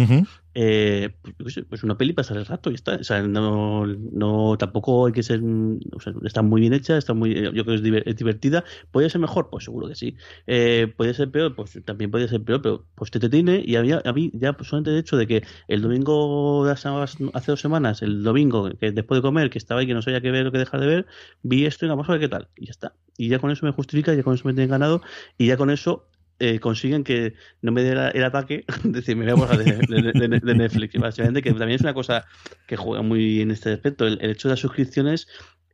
eh, pues, pues, una peli pasar el rato y está. O sea, no, no, tampoco hay que ser, o sea, está muy bien hecha, está muy, yo creo que es, divertida. ¿Puede ser mejor? Pues seguro que sí. Eh, ¿Puede ser peor? Pues también puede ser peor, pero pues te, tiene y había, a mí ya solamente el hecho de que el domingo de hace dos semanas, el domingo, que después de comer, que estaba ahí que no sabía qué ver o qué dejar de ver, vi esto y vamos a ver qué tal y ya está. Y ya con eso me justifica, ya con eso me tienen ganado y ya con eso eh, consiguen que no me dé el ataque de decir, me voy a borrar de, Netflix. Básicamente, que también es una cosa que juega muy en este aspecto. El hecho de las suscripciones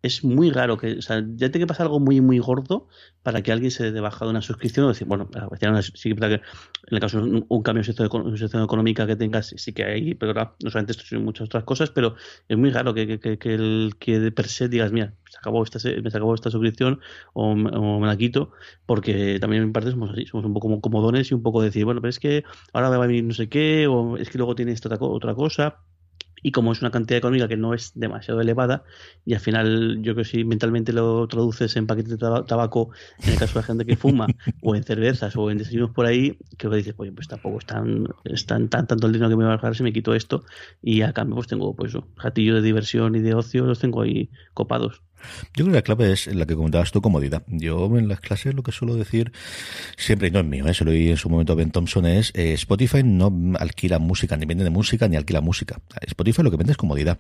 es muy raro que, o sea, ya tiene que pasar algo muy, muy gordo para que alguien se dé baja de una suscripción o decir, bueno, sí que en el caso de un, cambio de situación económica que tengas, sí que hay, pero no solamente esto, sino muchas otras cosas, pero es muy raro que, que, que el que de per se digas, mira, se acabó esta, me se acabó esta suscripción o, me la quito, porque también en parte somos así, somos un poco como comodones y un poco decir, bueno, pero es que ahora va a venir no sé qué, o es que luego tiene esta otra cosa y como es una cantidad económica que no es demasiado elevada y al final yo creo que si mentalmente lo traduces en paquetes de tabaco en el caso de la gente que fuma o en cervezas o en desayunos por ahí creo que dices pues tampoco es tan, tan, tanto el dinero que me va a bajar si me quito esto y a cambio pues tengo pues un jatillo de diversión y de ocio los tengo ahí copados yo creo que la clave es la que comentabas tú, comodidad. Yo en las clases lo que suelo decir siempre, y no es mío, ¿eh? se lo oí en su momento a Ben Thompson, es eh, Spotify no alquila música, ni vende de música, ni alquila música. Spotify lo que vende es comodidad.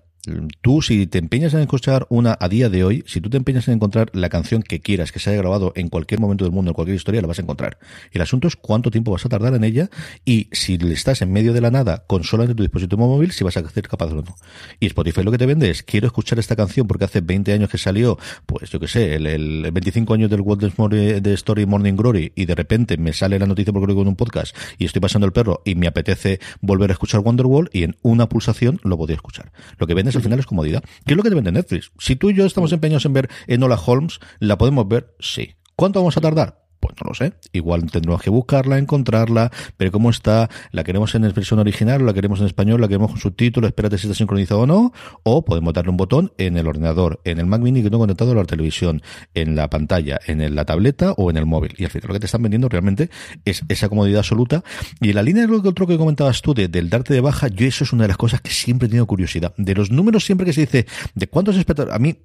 Tú, si te empeñas en escuchar una a día de hoy, si tú te empeñas en encontrar la canción que quieras, que se haya grabado en cualquier momento del mundo, en cualquier historia, la vas a encontrar. El asunto es cuánto tiempo vas a tardar en ella y si estás en medio de la nada con solamente tu dispositivo móvil, si vas a ser capaz o no. Y Spotify lo que te vende es, quiero escuchar esta canción porque hace 20 años que salió, pues yo que sé, el, 25 años del World de Story Morning Glory y de repente me sale la noticia porque lo en un podcast y estoy pasando el perro y me apetece volver a escuchar Wonderwall y en una pulsación lo podía escuchar. Lo que vendes al final es comodidad. ¿Qué es lo que te vende Netflix? Si tú y yo estamos empeñados en ver Enola Holmes, ¿la podemos ver? Sí. ¿Cuánto vamos a tardar? Pues no lo sé. Igual tendremos que buscarla, encontrarla, ver cómo está. ¿La queremos en versión original la queremos en español? ¿La queremos con subtítulos? Espérate si está sincronizado o no. O podemos darle un botón en el ordenador, en el Mac Mini que tengo conectado a la televisión, en la pantalla, en la tableta o en el móvil. Y al final lo que te están vendiendo realmente es esa comodidad absoluta. Y en la línea de lo que otro que comentabas tú, de, del darte de baja, yo eso es una de las cosas que siempre he tenido curiosidad. De los números siempre que se dice de cuántos espectadores, a mí,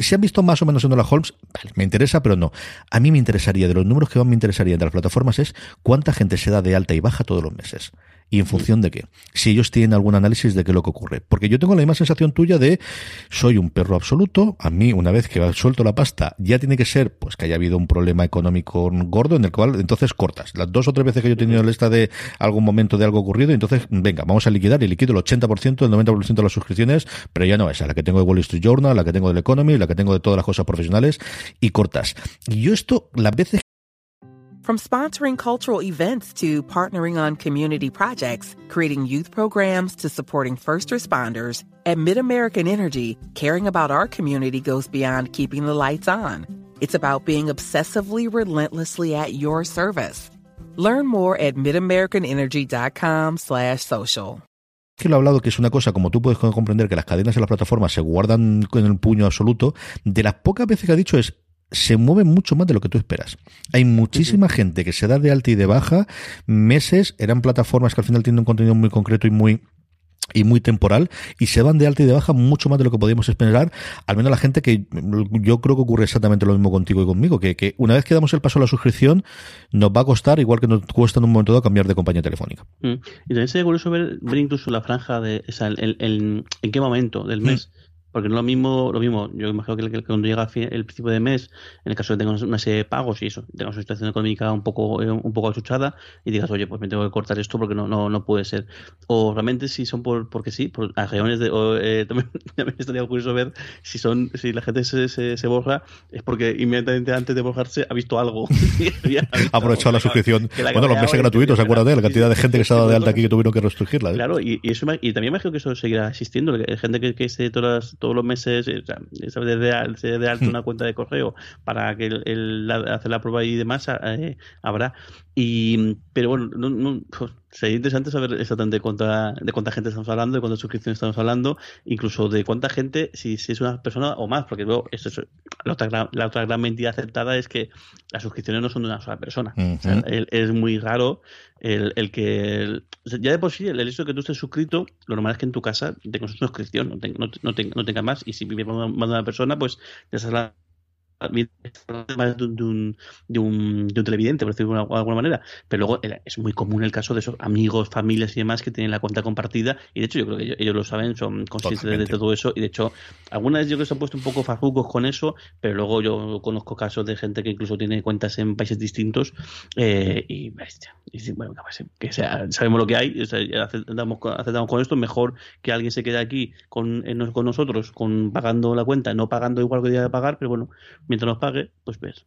si han visto más o menos en la Holmes, vale, me interesa, pero no. A mí me interesaría de los números que más me interesaría de las plataformas es cuánta gente se da de alta y baja todos los meses. ¿Y en función de qué? Si ellos tienen algún análisis de qué es lo que ocurre. Porque yo tengo la misma sensación tuya de soy un perro absoluto. A mí, una vez que suelto la pasta, ya tiene que ser pues que haya habido un problema económico gordo en el cual entonces cortas. Las dos o tres veces que yo he tenido lista de algún momento de algo ocurrido, entonces venga, vamos a liquidar y liquido el 80%, el 90% de las suscripciones, pero ya no esa, la que tengo de Wall Street Journal, la que tengo del Economy, la que tengo de todas las cosas profesionales y cortas. Y yo esto, las veces From sponsoring cultural events to partnering on community projects, creating youth programs to supporting first responders, at MidAmerican Energy, caring about our community goes beyond keeping the lights on. It's about being obsessively relentlessly at your service. Learn more at midamericanenergy.com slash social. que lo he hablado, que es una cosa, como tú puedes comprender, que las cadenas en las plataformas se guardan con el puño absoluto, de las pocas veces que ha dicho es, se mueve mucho más de lo que tú esperas. Hay muchísima gente que se da de alta y de baja meses, eran plataformas que al final tienen un contenido muy concreto y muy y muy temporal y se van de alta y de baja mucho más de lo que podíamos esperar, al menos la gente que yo creo que ocurre exactamente lo mismo contigo y conmigo, que, que una vez que damos el paso a la suscripción nos va a costar, igual que nos cuesta en un momento dado cambiar de compañía telefónica. Mm. Y también sería curioso ver, ver incluso la franja de, o el, en qué momento del mes. Porque no es lo mismo, lo mismo, yo imagino que, cuando llega el principio de mes, en el caso de que tengas una serie de pagos y eso, tengas una situación económica un poco, eh, un poco achuchada y digas, oye, pues me tengo que cortar esto porque no, no, no puede ser. O realmente si son por, porque sí, por reuniones de, o, eh, también, también, estaría curioso ver si son, si la gente se, se, se, borra, es porque inmediatamente antes de borrarse ha visto algo. ha aprovechado la suscripción. bueno, los meses gratuitos, acuérdate, la cantidad de gente que se ha dado de alta aquí que tuvieron que restringirla. ¿eh? Claro, y, y, eso, y también imagino que eso seguirá existiendo, gente que, que esté todas todos los meses, eh, o de, de, de alta hmm. una cuenta de correo para que el, hacer la prueba y demás, eh, habrá. Y, pero bueno, no, pues, sería interesante saber exactamente de cuánta, de cuánta gente estamos hablando, de cuántas suscripciones estamos hablando, incluso de cuánta gente, si, si es una persona o más, porque luego esto es, la, otra gran, la otra gran mentira aceptada es que las suscripciones no son de una sola persona. es muy raro el, el que. ya de por sí, el, hecho de que tú estés suscrito, lo normal es que en tu casa tengas una suscripción, no, no, no, no tenga más. Y si vive más de una persona, pues sabes la más de un, de, un, de un, televidente, por decirlo de alguna manera. Pero luego es muy común el caso de esos amigos, familias y demás que tienen la cuenta compartida. Y de hecho, yo creo que ellos, lo saben, son conscientes de todo eso. Y de hecho, algunas yo creo que se han puesto un poco farrucos con eso, pero luego yo conozco casos de gente que incluso tiene cuentas en países distintos. Eh, y, y, bueno, que sea, sabemos lo que hay, aceptamos, aceptamos, con esto. Mejor que alguien se quede aquí con, con nosotros, con pagando la cuenta, no pagando igual que debía de pagar, pero bueno mientras nos pague, pues ves.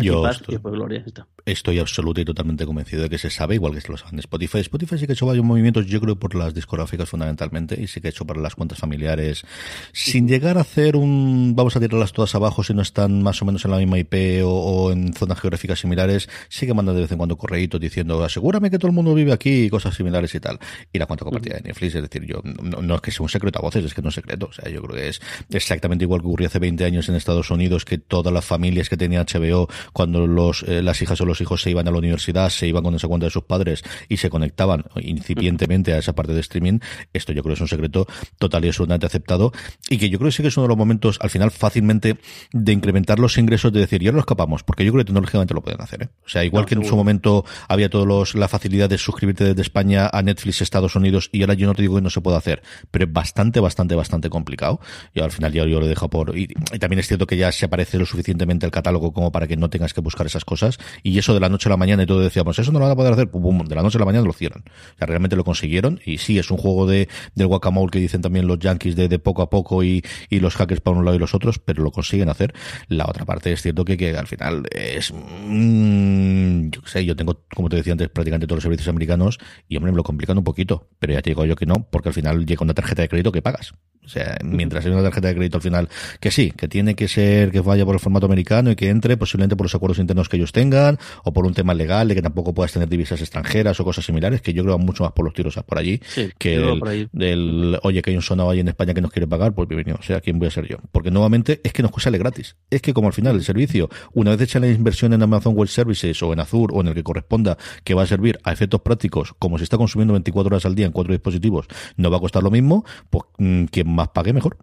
Yo estoy, gloria, estoy absoluto y totalmente convencido de que se sabe, igual que se lo saben Spotify. Spotify sí que ha hecho varios movimientos, yo creo, por las discográficas fundamentalmente, y sí que ha hecho para las cuentas familiares, sin llegar a hacer un, vamos a tirarlas todas abajo si no están más o menos en la misma IP o, en zonas geográficas similares, sí que mandan de vez en cuando correitos diciendo, asegúrame que todo el mundo vive aquí y cosas similares y tal. Y la cuenta compartida de Netflix, es decir, yo, no, es que sea un secreto a voces, es que no es secreto. O sea, yo creo que es exactamente igual que ocurrió hace 20 años en Estados Unidos, que todas las familias que tenía HBO, cuando los, eh, las hijas o los hijos se iban a la universidad, se iban con esa cuenta de sus padres y se conectaban incipientemente a esa parte de streaming, esto yo creo que es un secreto total y absolutamente aceptado y que yo creo que sí que es uno de los momentos al final fácilmente de incrementar los ingresos, de decir, ya lo escapamos, porque yo creo que tecnológicamente lo pueden hacer. ¿eh? O sea, igual que en su momento había todos los, la facilidad de suscribirte desde España a Netflix Estados Unidos y ahora yo no te digo que no se pueda hacer, pero es bastante, bastante, bastante complicado. Y al final ya yo lo dejo por... Y, y también es cierto que ya se aparece lo suficientemente el catálogo como para que no tengas que buscar esas cosas. Y eso de la noche a la mañana y todo decíamos, eso no lo van a poder hacer, de la noche a la mañana lo hicieron. O sea, realmente lo consiguieron. Y sí, es un juego de, del guacamole que dicen también los yankees de, de poco a poco y, y los hackers para un lado y los otros, pero lo consiguen hacer. La otra parte es cierto que, que al final es, mmm, yo sé, yo tengo, como te decía antes, prácticamente todos los servicios americanos y hombre, me lo complican un poquito, pero ya te digo yo que no, porque al final llega una tarjeta de crédito que pagas. O sea, mientras hay una tarjeta de crédito al final, que sí, que tiene que ser que vaya por el formato americano y que entre posiblemente por los acuerdos internos que ellos tengan o por un tema legal de que tampoco puedas tener divisas extranjeras o cosas similares, que yo creo mucho más por los tiros por allí que del, oye, que hay un sonado ahí en España que nos quiere pagar, pues bienvenido, o sea, ¿quién voy a ser yo? Porque nuevamente es que nos sale gratis. Es que como al final el servicio, una vez hecha la inversión en Amazon Web Services o en Azure o en el que corresponda, que va a servir a efectos prácticos, como se está consumiendo 24 horas al día en cuatro dispositivos, no va a costar lo mismo, pues mm, quien más pague mejor.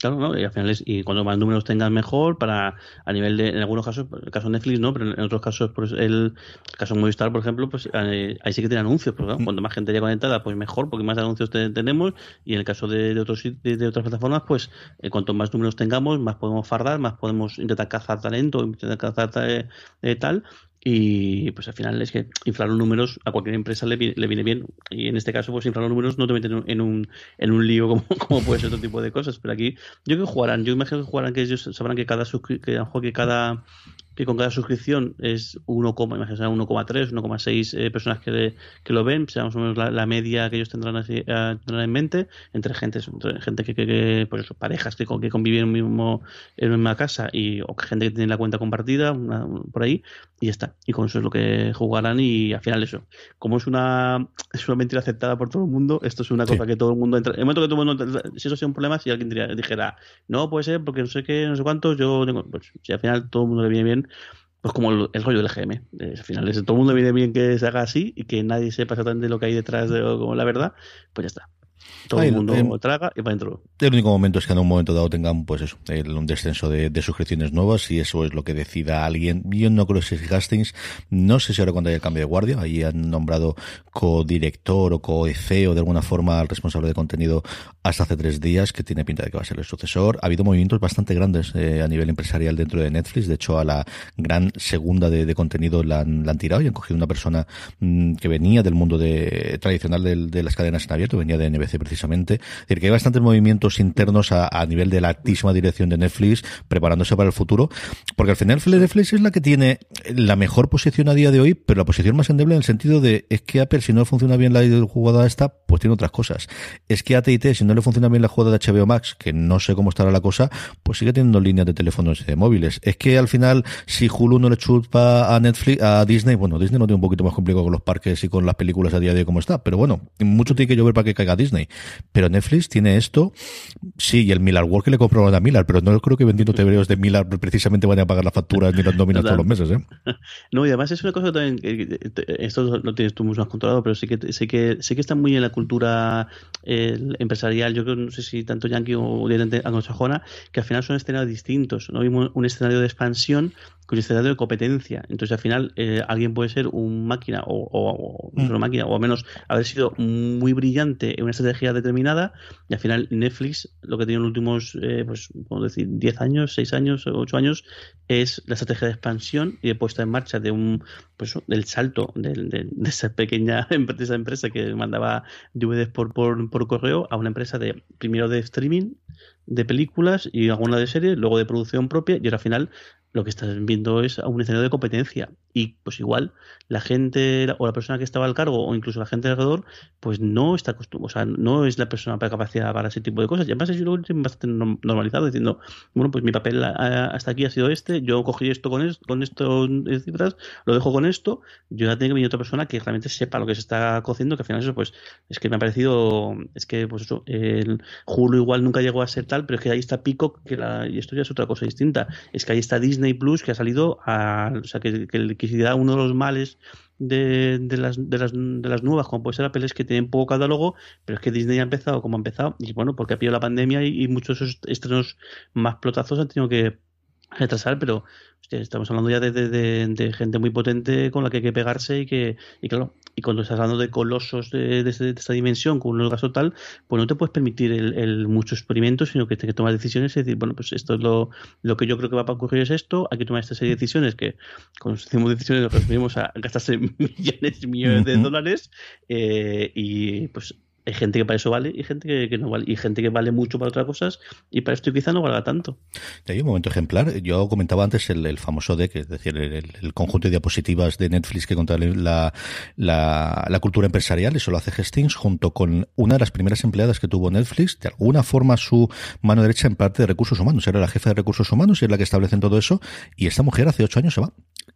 Claro, ¿no? Y al final es, y cuando más números tengas mejor para a nivel de, en algunos casos, el caso de Netflix no, pero en otros casos, pues el, caso de Movistar, por ejemplo, pues eh, ahí sí que tiene anuncios, mm. cuanto más gente haya conectada, pues mejor, porque más anuncios tenemos, y en el caso de, de otros de, otras plataformas, pues eh, cuanto más números tengamos, más podemos fardar, más podemos intentar cazar talento, intentar cazar eh, tal, y pues al final es que inflar los números a cualquier empresa le, viene bien. Y en este caso, pues inflar los números no te meten en un, en un lío como, como puede ser otro tipo de cosas. Pero aquí yo creo que jugarán, yo imagino que jugarán que ellos sabrán que cada que, que cada que con cada suscripción es 1, 1,3, 1,6 eh, personas que, que, lo ven, sea más o menos la, media que ellos tendrán, así, eh, tendrán, en mente, entre gente, entre gente que, que, pues eso, parejas que, que conviven en, mismo, en la misma casa y o gente que tiene la cuenta compartida, por ahí, y ya está. Y con eso es lo que jugarán y al final eso. Como es una, es una mentira aceptada por todo el mundo, esto es una cosa que todo el mundo entra. En el momento que todo el mundo si eso sea un problema, si alguien dijera, no puede ser porque no sé qué, no sé cuántos, yo tengo, pues si al final todo el mundo le viene bien, pues como el, rollo del GM. al final, todo el mundo viene bien que se haga así y que nadie sepa exactamente lo que hay detrás de como la verdad, pues ya está. Todo el mundo em, traga y para dentro. El único momento es que en un momento dado tengan, pues eso, un descenso de, suscripciones nuevas y eso es lo que decida alguien. Yo no creo que sea Hastings, no sé si ahora cuando haya el cambio de guardia, ahí han nombrado co-director o co-CEO de alguna forma al responsable de contenido hasta hace tres días, que tiene pinta de que va a ser el sucesor. Ha habido movimientos bastante grandes eh, a nivel empresarial dentro de Netflix, de hecho a la gran segunda de, contenido la han, tirado y han cogido una persona mm, que venía del mundo de, tradicional de, las cadenas en abierto, venía de NBC precisamente. Es decir, que hay bastantes movimientos internos a, nivel de la altísima dirección de Netflix preparándose para el futuro, porque al final Netflix es la que tiene la mejor posición a día de hoy, pero la posición más endeble en el sentido de es que Apple si no funciona bien la jugada esta, pues tiene otras cosas. Es que AT&T si no le funciona bien la jugada de HBO Max, que no sé cómo estará la cosa, pues sigue teniendo líneas de teléfonos y de móviles. Es que al final si Hulu no le chupa a Netflix, a Disney, bueno, Disney no tiene un poquito más complicado con los parques y con las películas a día de hoy como está, pero bueno, mucho tiene que llover para que caiga Disney. Pero Netflix tiene esto, sí, y el Miller World que le compraron a Miller, pero no creo que vendiendo TVOs de Miller precisamente vayan a pagar las facturas ni las nóminas todos los meses, ¿eh? No, y además es una cosa que también, esto lo tienes tú mucho más controlado, pero sí que, sé que, sé que está muy en la cultura empresarial, yo creo, no sé si tanto Yankee o directamente anglosajona, que al final son escenarios distintos, ¿no? Vimos un escenario de expansión con escenario de competencia. Entonces, al final, eh, alguien puede ser un máquina o, o, o una mm. máquina, o al menos haber sido muy brillante en una estrategia determinada, y al final Netflix, lo que tiene en los últimos, eh, pues, podemos decir, 10 años, 6 años, 8 años, es la estrategia de expansión y de puesta en marcha de un, pues, del salto de, de, esa pequeña empresa, empresa que mandaba DVDs por, por, por correo a una empresa de, primero de streaming, de películas y alguna de series, luego de producción propia, y ahora al final lo que estás viendo es un escenario de competencia. Y pues igual la gente o la persona que estaba al cargo o incluso la gente alrededor, pues no está acostumbrada, o sea, no es la persona para capacidad para ese tipo de cosas. Y además lo bastante normalizado diciendo, bueno, pues mi papel hasta aquí ha sido este, yo cogí esto con, esto, con estos cifras, lo dejo con esto, yo ya tengo que venir otra persona que realmente sepa lo que se está cociendo, que al final eso pues es que me ha parecido, es que pues eso, el Hulu igual nunca llegó a ser tal, pero es que ahí está Pico, que la, y esto ya es otra cosa distinta, es que ahí está Disney Plus que ha salido a, o sea, que, que uno de los males de las nuevas, como puede ser Apple, es que tienen poco catálogo, pero es que Disney ha empezado como ha empezado, y bueno, porque ha pillado la pandemia y, y muchos de esos estrenos más plotazos han tenido que retrasar, pero estamos hablando ya de, gente muy potente con la que hay que pegarse y que, y claro, y cuando estás hablando de colosos de, esta dimensión con un gasto tal, pues no te puedes permitir el, mucho experimento, sino que tienes que tomar decisiones y decir, bueno, pues esto es lo, lo que yo creo que va a ocurrir es esto, hay que tomar esta serie de decisiones que cuando hacemos decisiones nos referimos a gastarse millones y millones de dólares eh, y pues hay gente que para eso vale y gente que, no vale y gente que vale mucho para otras cosas y para esto quizá no valga tanto. Hay un momento ejemplar. Yo comentaba antes el, famoso deck, es decir, el, conjunto de diapositivas de Netflix que contra la, la, cultura empresarial. Eso lo hace Hastings junto con una de las primeras empleadas que tuvo Netflix. De alguna forma su mano derecha en parte de recursos humanos. Era la jefa de recursos humanos y es la que establecen todo eso. Y esta mujer hace ocho años se va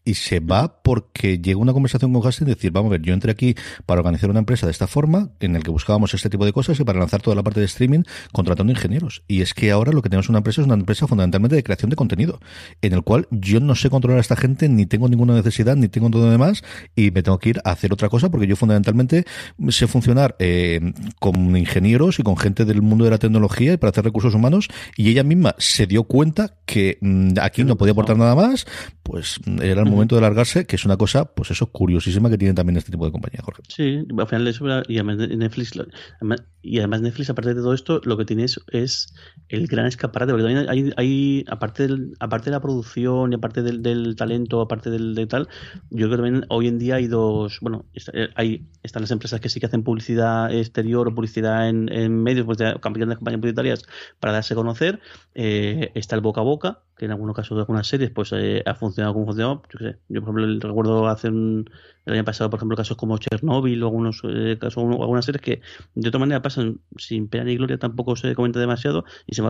y se va porque llegó una conversación con Hastings y decir, vamos a ver, yo entré aquí para organizar una empresa de esta forma, en el que buscábamos este tipo de cosas y para lanzar toda la parte de streaming contratando ingenieros. Y es que ahora lo que tenemos una empresa es una empresa fundamentalmente de creación de contenido, en el cual yo no sé controlar a esta gente, ni tengo ninguna necesidad, ni tengo todo lo demás, y me tengo que ir a hacer otra cosa porque yo fundamentalmente sé funcionar eh, con ingenieros y con gente del mundo de la tecnología y para hacer recursos humanos, y ella misma se dio cuenta que mm, aquí no podía aportar nada más, pues era el momento de largarse, que es una cosa, pues eso, curiosísima que tiene también este tipo de compañía, Jorge. Sí, al final eso, y además Netflix, y además Netflix, aparte de todo esto, lo que tiene es, el gran escaparate, porque también hay, hay aparte, del, aparte de la producción y aparte del, talento, aparte del de tal, yo creo que también hoy en día hay dos, bueno, eh, hay, están las empresas que sí que hacen publicidad exterior o publicidad en, medios, pues de campañas, campañas publicitarias para darse a conocer, eh, está el boca a boca, que en algunos casos de algunas series pues eh, ha funcionado como funcionó. Yo, sé, yo por ejemplo recuerdo hace un, el año pasado, por ejemplo, casos como Chernobyl o algunos eh, casos, algunas series que de otra manera pasan sin pena ni gloria, tampoco se comenta demasiado y se va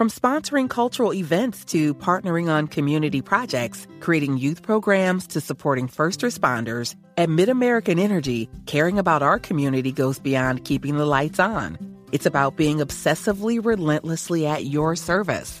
From sponsoring cultural events to partnering on community projects, creating youth programs to supporting first responders, at MidAmerican Energy, caring about our community goes beyond keeping the lights on. It's about being obsessively relentlessly at your service.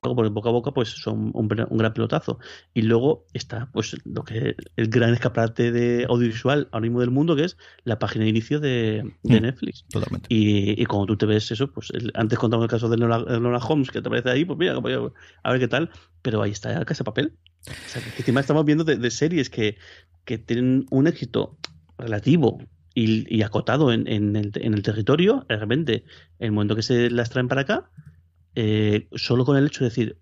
por boca a boca, pues son un, un, gran pelotazo. Y luego está pues lo que el gran escaparate de audiovisual ahora mismo del mundo, que es la página de inicio de, de mm, Netflix. Totalmente. Y, y, cuando tú te ves eso, pues el, antes contamos el caso de Nora, Holmes, que te aparece ahí, pues mira, a ver qué tal, pero ahí está la casa de papel. O sea, que encima estamos viendo de, de series que, que tienen un éxito relativo y, y acotado en, en, el, en, el, territorio, realmente, el momento que se las traen para acá, eh, solo con el hecho de decir,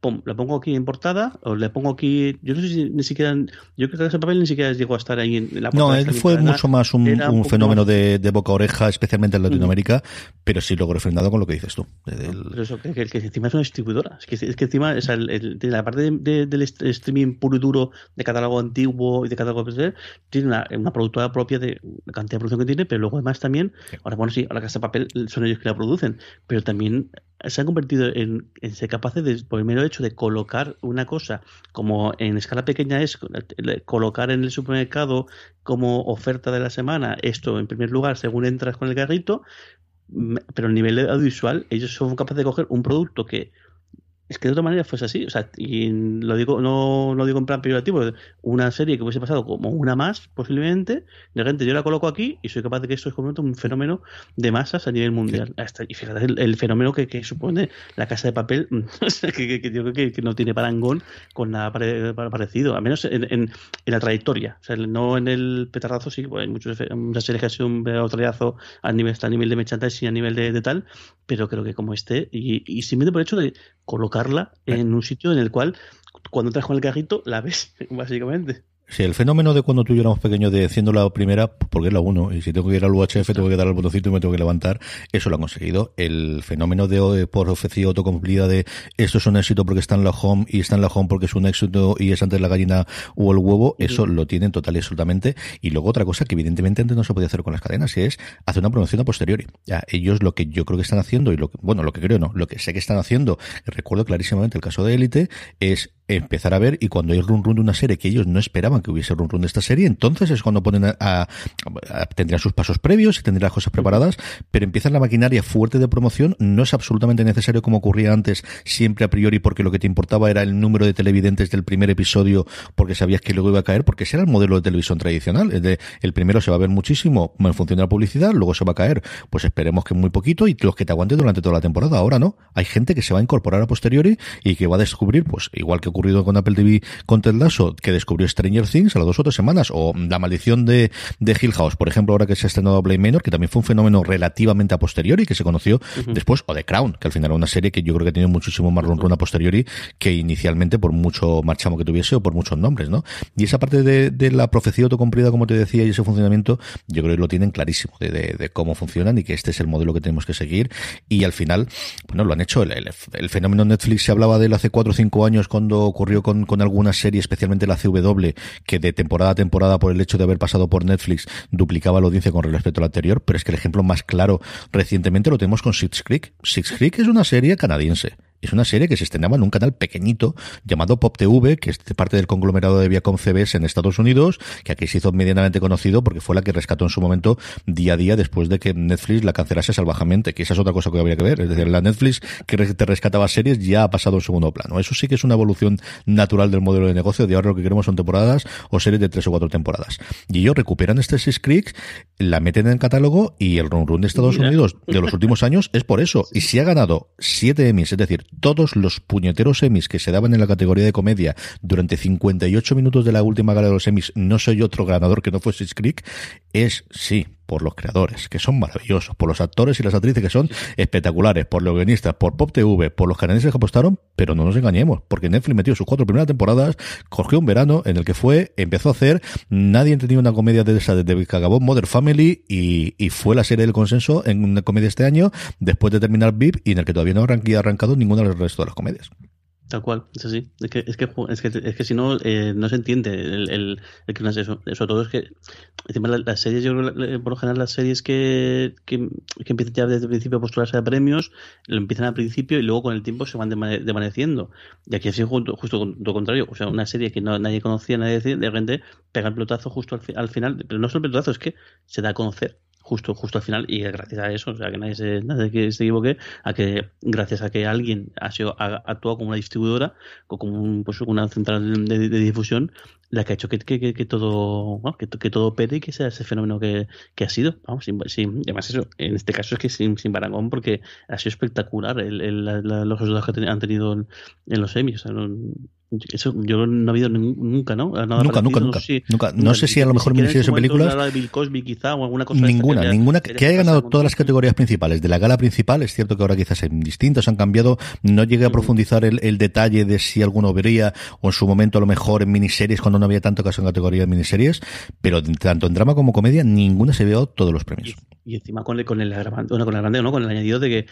pum, la pongo aquí en portada, o le pongo aquí. Yo no sé si ni siquiera. Yo creo que ese papel ni siquiera llegó a estar ahí en, la portada. No, él fue mucho más un, un, un fenómeno más... de, de, boca a oreja, especialmente en Latinoamérica, mm. pero sí luego refrendado con lo que dices tú. Del... Pero eso, que, que, que, encima es una distribuidora. Es que, es que encima, o sea, el, el, la parte de, de, del streaming puro y duro de catálogo antiguo y de catálogo tiene una, una productora propia de la cantidad de producción que tiene, pero luego además también. Sí. Ahora, bueno, sí, ahora Casa de Papel son ellos que la producen, pero también se han convertido en, ser capaces de, por el mero hecho de colocar una cosa como en escala pequeña es colocar en el supermercado como oferta de la semana esto en primer lugar según entras con el carrito pero a nivel audiovisual ellos son capaces de coger un producto que es que de otra manera fuese así, o sea, y lo digo, no lo digo en plan peyorativo, una serie que hubiese pasado como una más, posiblemente, de repente yo la coloco aquí y soy capaz de que esto es como un fenómeno de masas a nivel mundial. Sí. y fíjate el, el fenómeno que, que, supone la casa de papel, que, que, yo creo que, no tiene parangón con nada pare, parecido, al menos en, en, en, la trayectoria, o sea, no en el petardazo, sí, pues hay muchos, muchas series que han sido un petardazo a nivel, a nivel de merchandising, a nivel de, de tal, pero creo que como este, y, y simplemente por el hecho de colocarla en un sitio en el cual cuando entras con el carrito la ves, básicamente. Sí, el fenómeno de cuando tú y yo éramos pequeños de haciendo la primera, porque es la uno, y si tengo que ir al UHF tengo que dar al botoncito y me tengo que levantar, eso lo han conseguido. El fenómeno de por profecía autocumplida de esto es un éxito porque está en la home y está en la home porque es un éxito y es antes la gallina o el huevo, eso lo tienen total y absolutamente. Y luego otra cosa que evidentemente antes no se podía hacer con las cadenas y es hacer una promoción a posteriori. Ya, ellos lo que yo creo que están haciendo y lo que, bueno, lo que creo no, lo que sé que están haciendo, recuerdo clarísimamente el caso de Élite, es empezar a ver y cuando hay run run de una serie que ellos no esperaban que hubiese run run de esta serie, entonces es cuando ponen a, a, a tendrían sus pasos previos y tendrían las cosas preparadas, pero empiezan la maquinaria fuerte de promoción, no es absolutamente necesario como ocurría antes, siempre a priori porque lo que te importaba era el número de televidentes del primer episodio porque sabías que luego iba a caer, porque ese era el modelo de televisión tradicional, el, primero se va a ver muchísimo en función de la publicidad, luego se va a caer, pues esperemos que muy poquito y los que te aguanten durante toda la temporada, ahora no, hay gente que se va a incorporar a posteriori y que va a descubrir, pues igual que ocurrido con Apple TV con Ted Lasso, que descubrió Stranger Things a las dos o tres semanas, o La maldición de, de Hill House, por ejemplo, ahora que se ha estrenado Blade Manor, que también fue un fenómeno relativamente a posteriori, que se conoció uh -huh. después, o The Crown, que al final era una serie que yo creo que ha tenido muchísimo más run a posteriori que inicialmente por mucho marchamo que tuviese o por muchos nombres, ¿no? Y esa parte de, de la profecía autocumplida, como te decía, y ese funcionamiento, yo creo que lo tienen clarísimo de, de, de, cómo funcionan y que este es el modelo que tenemos que seguir. Y al final, bueno, lo han hecho. El, el, el fenómeno Netflix se hablaba de él hace cuatro o cinco años cuando ocurrió con, con alguna serie, especialmente la CW, que de temporada a temporada, por el hecho de haber pasado por Netflix, duplicaba la audiencia con respecto a la anterior, pero es que el ejemplo más claro recientemente lo tenemos con Six Creek. Six Creek es una serie canadiense es una serie que se estrenaba en un canal pequeñito llamado Pop TV, que es parte del conglomerado de Viacom CBS en Estados Unidos, que aquí se hizo medianamente conocido porque fue la que rescató en su momento día a día después de que Netflix la cancelase salvajemente, que esa es otra cosa que habría que ver. Es decir, la Netflix que te rescataba series ya ha pasado en segundo plano. Eso sí que es una evolución natural del modelo de negocio. De ahora lo que queremos son temporadas o series de tres o cuatro temporadas. Y ellos recuperan este Six Creek, la meten en el catálogo y el run run de Estados Mira. Unidos de los últimos años es por eso. Y si ha ganado siete Emmys, es decir, todos los puñeteros Emmys que se daban en la categoría de comedia durante 58 minutos de la última gala de los Emmys, no soy otro ganador que no fue Six Creek, es, sí, por los creadores, que son maravillosos, por los actores y las actrices que son espectaculares, por los guionistas, por Pop TV, por los canadienses que apostaron, pero no nos engañemos, porque Netflix metió sus cuatro primeras temporadas, cogió un verano en el que fue, empezó a hacer, nadie entendió una comedia de esa desde que acabó Mother Family y, y, fue la serie del consenso en una comedia este año, después de terminar VIP y en el que todavía no ha arrancado ninguna del resto de las comedias. Tal cual, es así. Es que, es que, es que, es que si no, eh, no se entiende el, el, que no es eso. Sobre todo es que, encima las, series, yo creo, por lo general, las series que, que, que, empiezan ya desde el principio a postularse a premios, lo empiezan al principio y luego con el tiempo se van desvaneciendo. Y aquí ha sido justo, lo contrario. O sea, una serie que no, nadie conocía, nadie decía, de repente pega el pelotazo justo al, al final. Pero no solo el pelotazo, es que se da a conocer justo, justo al final, y gracias a eso, o sea, que nadie se, nadie que se equivoque, a que gracias a que alguien ha sido ha actuado como una distribuidora como un, pues, una central de, de, difusión, la que ha hecho que, que, que, que todo bueno, que, que, todo y que sea ese fenómeno que, ha sido. Vamos, sin, sin, además eso, en este caso es que sin, sin parangón, porque ha sido espectacular el, el, los resultados que han tenido en, los semis. O sea, eso yo no he habido nunca, ¿no? Nada nunca, nunca, nunca, no sé si, nunca. No sé si a lo mejor miniseries o películas. De Bill Cosby, quizá, o alguna cosa ninguna, ninguna. Que, que haya ganado todas las categorías principales. De la gala principal, es cierto que ahora quizás en distintos han cambiado. No llegué a profundizar el, el detalle de si alguno vería, o en su momento a lo mejor en miniseries, cuando no había tanto caso en categoría de miniseries, pero tanto en drama como comedia, ninguna se vio todos los premios. Y, y encima con el, con el bueno, con el grande, ¿no? Con el añadido de que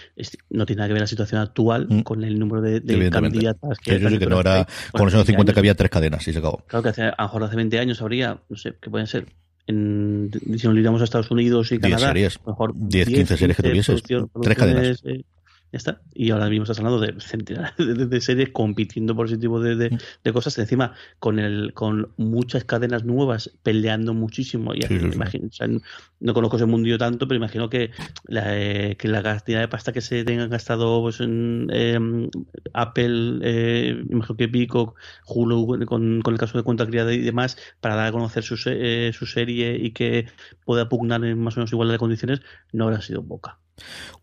no tiene nada que ver la situación actual mm. con el número de, de candidatas que no era, con los años 50 que había tres cadenas y se acabó. Claro que hace, a lo mejor hace 20 años habría, no sé, ¿qué pueden ser? En, si nos lidiamos a Estados Unidos y Canadá, series. a lo mejor 10, 15 series que tuvieses, tres cadenas. Eh, ya está. Y ahora mismo estás hablando de centenares de, de, series compitiendo por ese tipo de, de, cosas. Encima, con el con muchas cadenas nuevas peleando muchísimo. Y sí, sí, imagino, o sea, no, no, conozco ese mundillo tanto, pero imagino que la, eh, que la cantidad de pasta que se tengan gastado pues, en eh, Apple, eh, imagino que Pico, Hulu, con, con, el caso de cuenta criada y demás, para dar a conocer su, eh, su serie y que pueda pugnar en más o menos igualdad de condiciones, no habrá sido boca.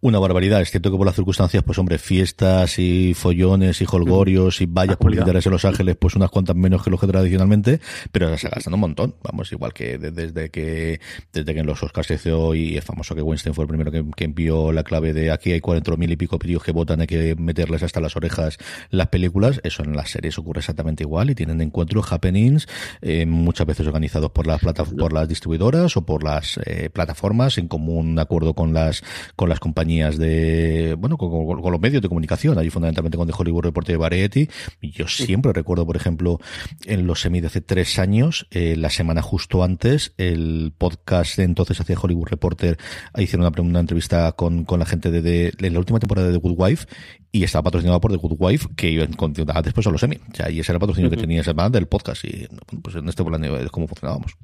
Una barbaridad. Es cierto que por las circunstancias, pues hombre, fiestas y follones y holgorios y vallas publicitarias en Los Ángeles, pues unas cuantas menos que lo que tradicionalmente, pero se gastan un montón. Vamos, igual que desde que desde que en los Oscars se hizo y es famoso que Weinstein fue el primero que, que envió la clave de aquí hay cuatro mil y pico pedidos que votan, hay que meterles hasta las orejas las películas. Eso en las series ocurre exactamente igual y tienen encuentros, happenings, eh, muchas veces organizados por las plata por las distribuidoras o por las eh, plataformas en común acuerdo con las con las compañías de, bueno, con, con, con, los medios de comunicación, allí fundamentalmente con The Hollywood Reporter de Variety. Y yo siempre recuerdo, por ejemplo, en los semis de hace tres años, eh, la semana justo antes, el podcast de entonces hacía Hollywood Reporter, hicieron una, una entrevista con, con la gente de, de, de, la última temporada de The Good Wife y estaba patrocinado por The Good Wife, que iba continuar después a los semis. O sea, y ese era el patrocinio uh -huh. que tenía esa banda del podcast. Y pues en este plan es como funcionábamos.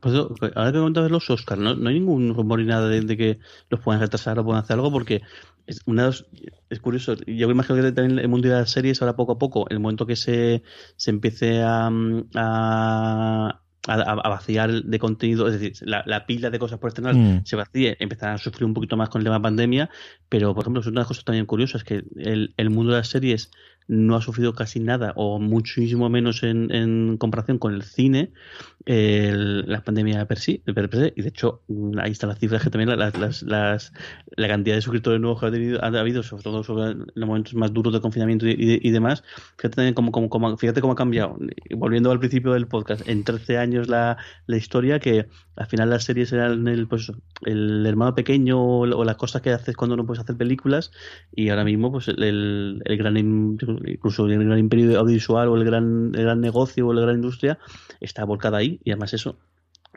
Pues ahora que comentabas los Oscars, ¿no? no hay ningún rumor ni nada de, de, que los puedan retrasar o puedan hacer algo, porque es, una es curioso. Yo me imagino que también el mundo de las series, ahora poco a poco, el momento que se, se empiece a, a a, a, vaciar de contenido, es decir, la, la pila de cosas por estrenar mm. se vacíe, empezarán a sufrir un poquito más con el tema pandemia, pero por ejemplo, es una de las cosas también curiosas que el, el mundo de las series no ha sufrido casi nada o muchísimo menos en, en comparación con el cine el, la pandemia sí, per y de hecho ahí están las cifras que también las, las, la cantidad de suscriptores nuevos que ha, tenido, ha habido, sobre todo sobre los momentos más duros de confinamiento y, y, demás, fíjate también cómo, cómo, cómo, fíjate cómo ha cambiado, volviendo al principio del podcast, en 13 años la, la historia que al final las series eran el, pues, el hermano pequeño o, o las cosas que haces cuando no puedes hacer películas y ahora mismo pues el, el gran incluso el gran imperio audiovisual o el gran, el gran negocio o la gran industria está volcada ahí y además eso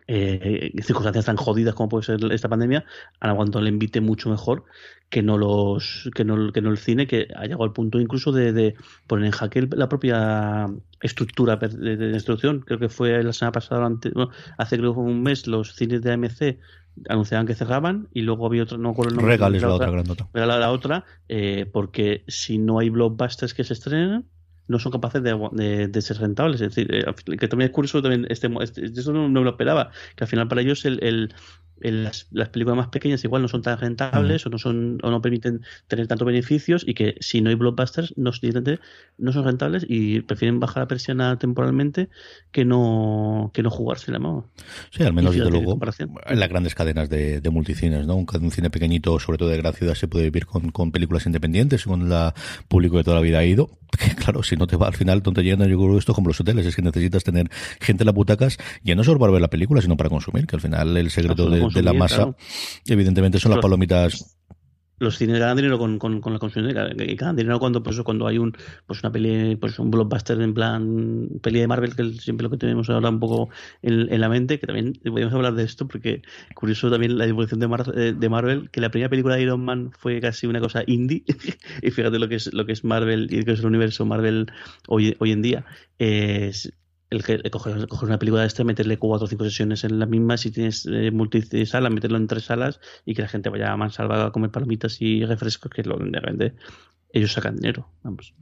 eh, circunstancias tan jodidas como puede ser esta pandemia han aguantado el envite mucho mejor que no los que no, que no el cine que ha llegado al punto incluso de, de poner en jaque la propia estructura de, de, instrucción creo que fue la semana pasada bueno, hace creo un mes los cines de AMC anunciaban que cerraban y luego había otro no recuerdo el nombre Regal es la, la otra, otra era la, la otra eh, porque si no hay blockbusters que se estrenen no son capaces de, de, de, ser rentables. Es decir, eh, que también es curioso, también este, este, eso no, no, lo esperaba, que al final para ellos el, el, el las, las, películas más pequeñas igual no son tan rentables uh -huh. o no son o no permiten tener tantos beneficios y que si no hay blockbusters no, no son rentables y prefieren bajar la persiana temporalmente que no que no jugarse la mano. Sí, al menos desde luego en las grandes cadenas de, de multicines, ¿no? Un, un, cine pequeñito, sobre todo de gran ciudad, se puede vivir con, con películas independientes, con el público de toda la vida ha ido. Que claro, si no te va al final, no te llenan, yo creo esto como los hoteles, es que necesitas tener gente en las butacas, ya no solo para ver la película, sino para consumir, que al final el secreto de, de, la masa, claro. evidentemente son las palomitas los cines ganan dinero con, con, con la consumición y ganan dinero cuando pues cuando hay un pues una peli pues un blockbuster en plan peli de Marvel que es siempre lo que tenemos ahora un poco en, la mente que también podemos hablar de esto porque curioso también la evolución de, eh, de Marvel que la primera película de Iron Man fue casi una cosa indie y fíjate lo que es lo que es Marvel y lo que es el universo Marvel hoy, hoy en día es el que coger, una película de este, meterle cuatro o cinco sesiones en la misma, si tienes eh, multisala, meterlo en tres salas y que la gente vaya a mansalva a comer palomitas y refrescos, que es lo de repente ellos sacan dinero. Vamos.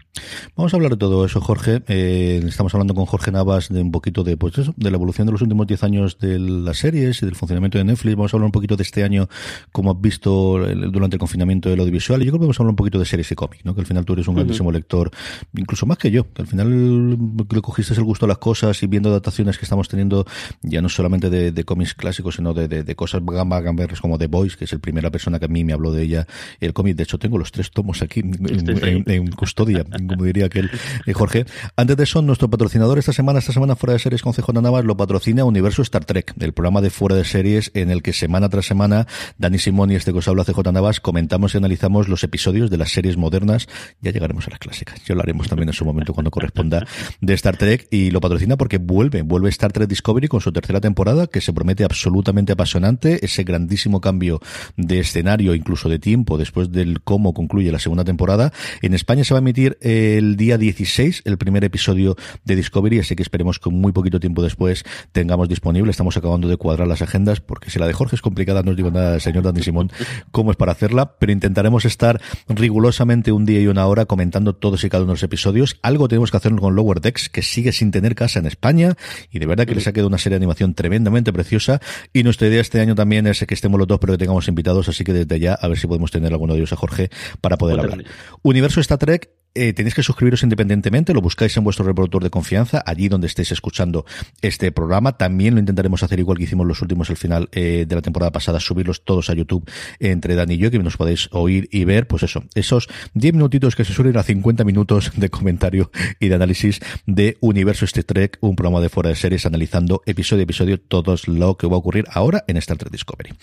Vamos a hablar de todo eso, Jorge. Eh, estamos hablando con Jorge Navas de un poquito de, pues eso, de la evolución de los últimos 10 años de las series y del funcionamiento de Netflix. Vamos a hablar un poquito de este año, como has visto durante el confinamiento del audiovisual. Y yo creo que vamos a hablar un poquito de series y cómics, ¿no? Que al final tú eres un grandísimo lector, incluso más que yo, que al final le cogiste el gusto a las cosas y viendo adaptaciones que estamos teniendo, ya no solamente de, cómics clásicos, sino de, de, cosas gamba gamberres como The Boys, que es la primera persona que a mí me habló de ella, el cómic. De hecho, tengo los tres tomos aquí en, custodia, como diría aquel eh, Jorge. Antes de eso, nuestro patrocinador esta semana, esta semana fuera de series con CJ Navas, lo patrocina Universo Star Trek, el programa de fuera de series en el que semana tras semana Dani Simón y este que os habla CJ Navas comentamos y analizamos los episodios de las series modernas. Ya llegaremos a las clásicas. Yo lo haremos también en su momento cuando corresponda de Star Trek y lo patrocina porque vuelve, vuelve Star Trek Discovery con su tercera temporada que se promete absolutamente apasionante, ese grandísimo cambio de escenario, incluso de tiempo después del cómo concluye la segunda temporada. En España se va a emitir el día 16 el primer episodio de Discovery, así que esperemos que muy poquito tiempo después tengamos disponible. Estamos acabando de cuadrar las agendas, porque si la de Jorge es complicada, no os digo nada, señor Dani Simón, cómo es para hacerla, pero intentaremos estar rigurosamente un día y una hora comentando todos y cada uno de los episodios. Algo tenemos que hacer con Lower Decks, que sigue sin tener casa en España, y de verdad que les ha quedado una serie de animación tremendamente preciosa. Y nuestra idea este año también es que estemos los dos, pero que tengamos invitados, así que desde ya a ver si podemos tener alguno de ellos a Jorge para poder hablar. Universo Star Trek eh, tenéis que suscribiros independientemente, lo buscáis en vuestro reproductor de confianza, allí donde estéis escuchando este programa. También lo intentaremos hacer igual que hicimos los últimos al final eh, de la temporada pasada, subirlos todos a YouTube entre Dani y yo, que nos podéis oír y ver, pues eso, esos 10 minutitos que se suelen a 50 minutos de comentario y de análisis de Universo Star Trek, un programa de fuera de series analizando episodio a episodio todo lo que va a ocurrir ahora en Star Trek Discovery.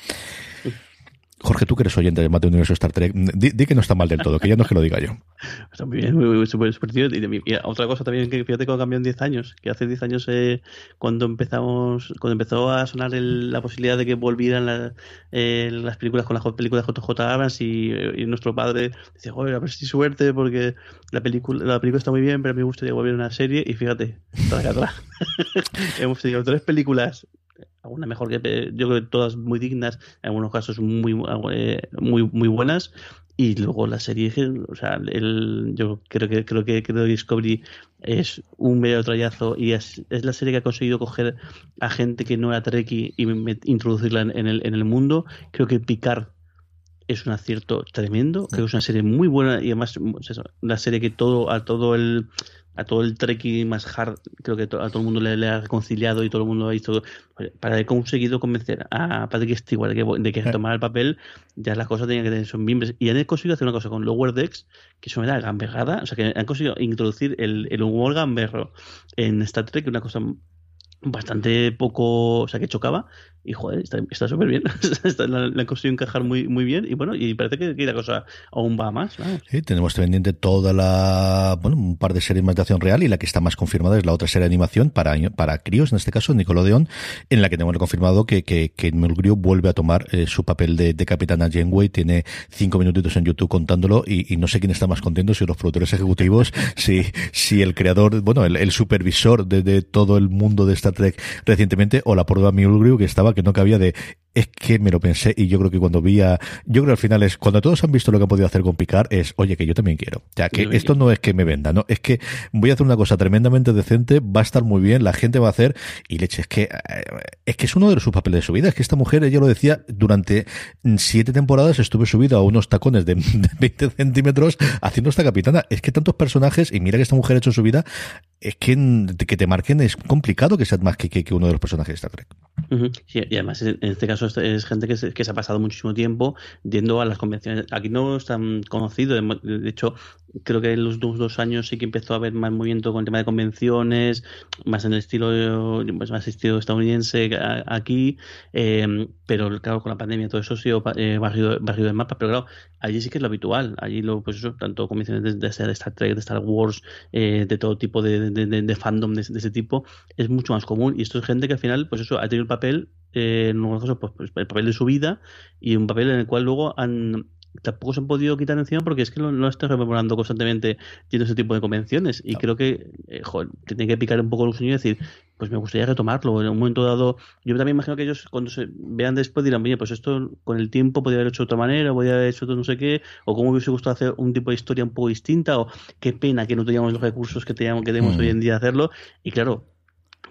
Jorge, tú que eres oyente de Mate Universo Star Trek, di, que no está mal del todo, que ya no es que lo diga yo. Está muy bien, muy, muy, Y, otra cosa también, que fíjate cómo cambió en 10 años, que hace 10 años eh, cuando empezamos, cuando empezó a sonar la posibilidad de que volvieran eh, las películas con las películas de JJ Abrams y, nuestro padre decía, joder, a ver si suerte porque la película, la película está muy bien, pero a mí me gustaría volver a una serie y fíjate, atrás. Hemos tenido tres películas alguna mejor que yo creo que todas muy dignas, en algunos casos muy eh, muy muy buenas y luego la serie, o sea, el, yo creo que creo que creo que Discovery es un medio trayazo y es, es, la serie que ha conseguido coger a gente que no era Trekkie y introducirla en, el, en el mundo. Creo que Picard es un acierto tremendo, creo que es una serie muy buena y además es una serie que todo a todo el a todo el trekking más hard, creo que a todo el mundo le, ha reconciliado y todo el mundo ha visto para haber conseguido convencer a Patrick Stewart de que, de que tomara el papel, ya las cosas tenían que tener son miembros. Y han conseguido hacer una cosa con Lower Decks, que eso me da gamberrada, o sea, que han conseguido introducir el, el humor gamberro en Star Trek, una cosa bastante poco, o sea, que chocaba, y joder, está súper bien. la, la, han conseguido encajar muy, muy bien. Y bueno, y parece que, la cosa aún va más. Sí, tenemos pendiente toda la. Bueno, un par de series de acción real. Y la que está más confirmada es la otra serie de animación para, para críos, en este caso, Nickelodeon, en la que tenemos confirmado que, que, que Mulgrew vuelve a tomar eh, su papel de, capitana Janeway. Tiene cinco minutitos en YouTube contándolo. Y, no sé quién está más contento, si los productores ejecutivos, si, si el creador, bueno, el, supervisor de, todo el mundo de Star Trek recientemente, o la propia Mulgrew, que estaba que no cabía de es que me lo pensé y yo creo que cuando vi a, yo creo que al final es, cuando todos han visto lo que han podido hacer con Picard, es, oye, que yo también quiero. O sea, que esto no es que me venda, ¿no? Es que voy a hacer una cosa tremendamente decente, va a estar muy bien, la gente va a hacer, y leche, es que, eh, es que es uno de sus papeles de su vida, es que esta mujer, ella lo decía, durante siete temporadas estuve subida a unos tacones de, 20 centímetros haciendo esta capitana. Es que tantos personajes, y mira que esta mujer ha hecho su vida, es que que te marquen es complicado que sea más que, que, uno de los personajes de Star Trek. y además en este caso es gente que se, que se, ha pasado muchísimo tiempo yendo a las convenciones. Aquí no es tan conocido, de hecho creo que en los dos, dos años sí que empezó a haber más movimiento con el tema de convenciones, más en el estilo pues más estilo estadounidense aquí, eh, pero claro, con la pandemia todo eso ha sido eh, barrido, barrido mapa, pero claro, allí sí que es lo habitual, allí lo, pues eso, tanto convenciones de, de, Star Trek, de Star Wars, eh, de todo tipo de, de fandom de, ese tipo, es mucho más común, y esto es gente que al final, pues eso, ha tenido el papel, eh, en caso, pues, pues, el papel de su vida, y un papel en el cual luego han tampoco se han podido quitar encima porque es que no, no estoy rememorando constantemente yendo ese tipo de convenciones. Y creo que eh, joder, te tiene que picar un poco el sueño y decir pues me gustaría retomarlo. En un momento dado yo también imagino que ellos cuando se vean después dirán oye pues esto con el tiempo podría haber hecho de otra manera podría haber hecho no sé qué o cómo hubiese gustado hacer un tipo de historia un poco distinta o qué pena que no teníamos los recursos que teníamos que tenemos hoy en día hacerlo y claro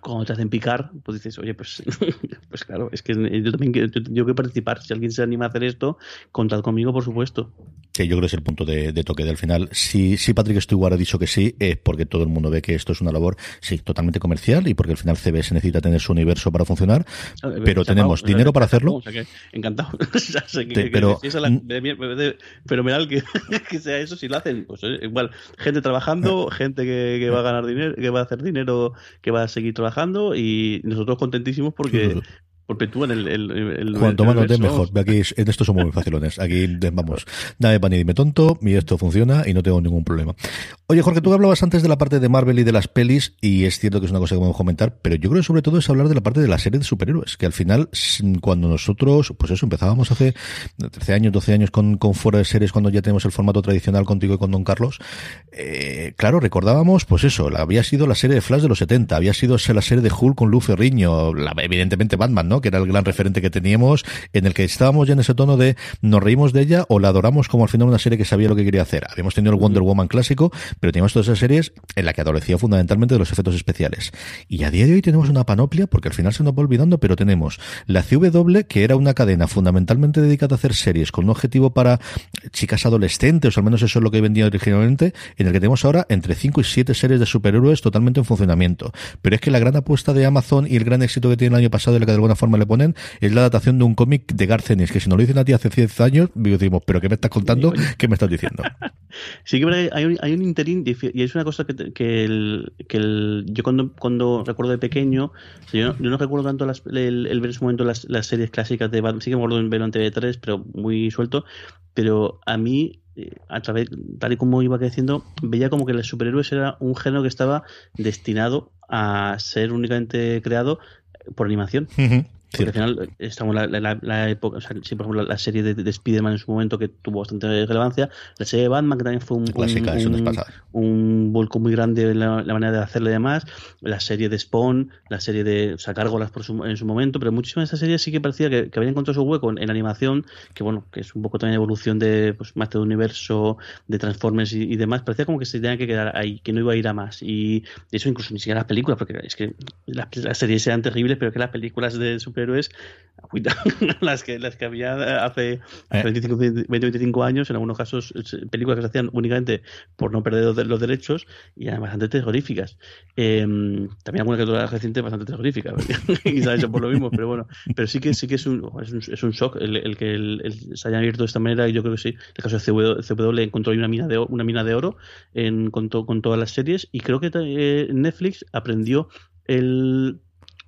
cuando te hacen picar, pues dices, oye, pues, pues claro, es que yo también yo, que participar. Si alguien se anima a hacer esto, contad conmigo, por supuesto. Que yo creo que es el punto de, toque del final. Si, si Patrick Stewart ha dicho que sí, es porque todo el mundo ve que esto es una labor, sí, totalmente comercial y porque al final CBS necesita tener su universo para funcionar. Pero tenemos dinero para hacerlo. encantado. pero, fenomenal que, que, sea eso. Si lo hacen, pues eh, igual, gente trabajando, eh. gente que, que va a ganar dinero, que va a hacer dinero, que va a seguir trabajando y nosotros contentísimos porque perpetúan el, el, el Cuanto más nos mejor. Aquí en esto somos muy facilones. Aquí vamos, dame pan y dime tonto, y esto funciona y no tengo ningún problema. Oye, Jorge, tú hablabas antes de la parte de Marvel y de las pelis, y es cierto que es una cosa que podemos comentar, pero yo creo que sobre todo es hablar de la parte de la serie de superhéroes, que al final, cuando nosotros, pues eso, empezábamos hace 13 años, 12 años con, con fuera de series, cuando ya tenemos el formato tradicional contigo y con Don Carlos, eh, claro, recordábamos, pues eso, había sido la serie de Flash de los 70, había sido la serie de Hulk con Lou Ferriño, la, evidentemente Batman, ¿no? Que era el gran referente que teníamos, en el que estábamos ya en ese tono de nos reímos de ella o la adoramos como al final una serie que sabía lo que quería hacer. Habíamos tenido el Wonder Woman clásico, pero teníamos todas esas series en la que adolecía fundamentalmente de los efectos especiales. Y a día de hoy tenemos una panoplia, porque al final se nos va olvidando, pero tenemos la CW, que era una cadena fundamentalmente dedicada a hacer series con un objetivo para chicas adolescentes, o al menos eso es lo que vendía originalmente, en el que tenemos ahora entre 5 y 7 series de superhéroes totalmente en funcionamiento. Pero es que la gran apuesta de Amazon y el gran éxito que tiene el año pasado, y la que de alguna forma le ponen, es la adaptación de un cómic de Garcenis, que si no lo dicen a ti hace 10 años, decimos, pero ¿qué me estás contando? ¿Qué me estás diciendo? Sí que hay un, hay un interín, y es una cosa que, que, el, que el, yo cuando, cuando recuerdo de pequeño, yo, no, recuerdo tanto las, el, el, ver en su momento las, las, series clásicas de Batman, sí que me acuerdo en verlo en TV3, pero muy suelto, pero a mí eh, a través, tal y como iba creciendo, veía como que los superhéroes era un género que estaba destinado a ser únicamente creado por animación. Porque al final estamos la, la, la época, o sea, sí, por ejemplo, la, serie de, de Spider-Man en su momento que tuvo bastante relevancia, la serie de Batman que también fue un, Clásica, un, un, volco muy grande en la, manera de hacerlo y demás, la serie de Spawn, la serie de sacar golas por su, en su momento, pero muchísimas de esas series sí que parecía que, que habían encontrado su hueco en, en, animación, que bueno, que es un poco también evolución de pues, más de universo, de Transformers y, y, demás, parecía como que se tenía que quedar ahí, que no iba a ir a más. Y eso incluso ni siquiera las películas, porque es que las, las series eran terribles, pero que las películas de super héroes, las que, las que había hace 25, 20, 25 años, en algunos casos películas que se hacían únicamente por no perder los, derechos y además bastante terroríficas. Eh, también alguna que otra reciente bastante terrorífica, y se ha hecho por lo mismo, pero bueno, pero sí que sí que es un, es un, es un shock el, el que el, el se haya abierto de esta manera y yo creo que sí. El caso de CW, CW encontró una mina de, una mina de oro en, con, to, con todas las series y creo que eh, Netflix aprendió el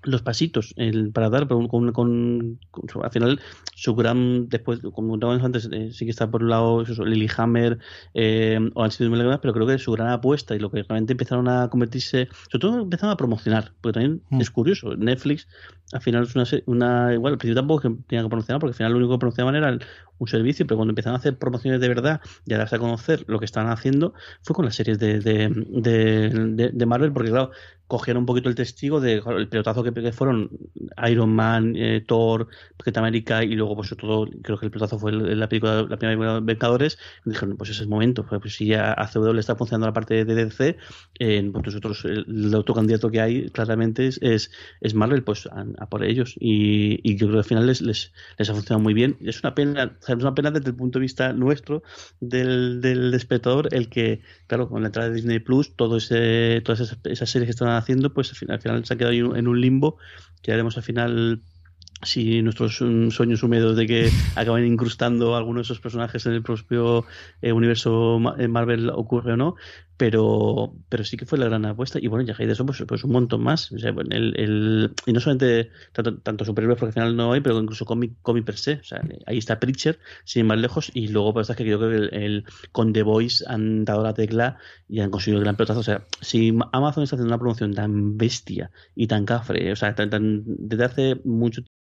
los pasitos el, para dar con, con, con, al final su gran después como contábamos antes eh, sí que está por un lado eso, Lilyhammer eh, o han sido pero creo que su gran apuesta y lo que realmente empezaron a convertirse sobre todo empezaron a promocionar porque también mm. es curioso Netflix al final es una, una igual al principio tampoco que tenía que promocionar porque al final lo único que promocionaban era un servicio pero cuando empezaron a hacer promociones de verdad y a darse a conocer lo que estaban haciendo fue con las series de, de, de, de Marvel porque claro cogieron un poquito el testigo del pelotazo que, fueron Iron Man, eh, Thor, Capitán América y luego pues todo, creo que el pelotazo fue la película la primera película de Vengadores dijeron pues ese es el momento, pues, pues si ya a CW le está funcionando la parte de DC, eh, pues nosotros el, otro candidato que hay claramente es, es, Marvel, pues a, por ellos y, y, yo creo que al final les, les, les, ha funcionado muy bien. Es una pena, es una pena desde el punto de vista nuestro del, del espectador el que, claro, con la entrada de Disney Plus, todo ese, todas esas, esas series que están haciendo, pues al final, al final se ha quedado en un limbo, que haremos al final si nuestros mm, sueños húmedos de que acaben incrustando algunos de esos personajes en el propio eh, universo Marvel ocurre o no, pero, pero sí que fue la gran apuesta. Y bueno, ya hay de eso, pues, pues, un montón más. O sea, el, el, y no solamente tanto, tanto, superhéroes, porque al final no hay, pero incluso cómic, cómic per se. O sea, ahí está Preacher, sin ir más lejos, y luego, pues, que yo creo que el, con The Voice han dado la tecla y han conseguido el gran pelotazo. O sea, si Amazon está haciendo una promoción tan bestia y tan cafre, o sea, tan, tan, desde hace mucho tiempo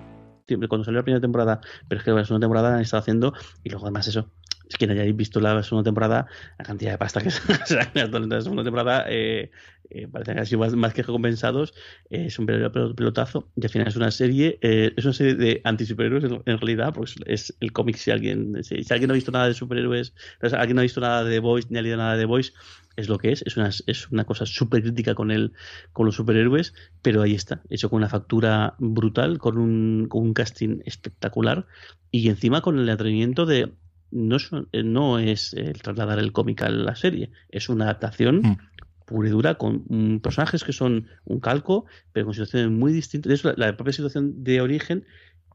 cuando salió la primera temporada, pero es que la segunda temporada han estado haciendo, y luego además eso, es que no hayáis visto la segunda temporada, la cantidad de pasta que se en la segunda temporada eh, eh, parece que han sido más, que recompensados, eh, es un pelotazo, y al final es una serie, eh, es una serie de anti-superhéroes en, realidad, pues es el cómic, si alguien, si, alguien no ha visto nada de superhéroes, si alguien no ha visto nada de The Voice, ni ha leído nada de The Voice, es lo que es, es una, es una cosa súper crítica con, el, con los superhéroes, pero ahí está, hecho con una factura brutal, con un, con un casting espectacular y encima con el atrevimiento de no es, no es el trasladar el cómic a la serie, es una adaptación mm. pura y dura con personajes que son un calco, pero con situaciones muy distintas. De hecho, la, propia situación de origen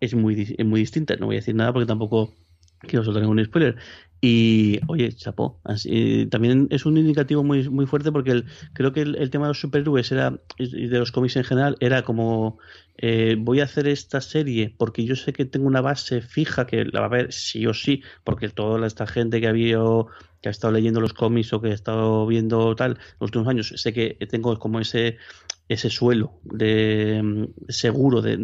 es muy, muy distinta. No voy a decir nada porque tampoco quiero soltar ningún spoiler, y oye, chapó. Así, también es un indicativo muy, muy fuerte porque el, creo que el, tema de los superhéroes era, y de los cómics en general era como eh, voy a hacer esta serie porque yo sé que tengo una base fija que la va a ver sí o sí, porque toda esta gente que había que ha estado leyendo los cómics o que ha estado viendo tal los últimos años, sé que tengo como ese ese suelo de mm, seguro de,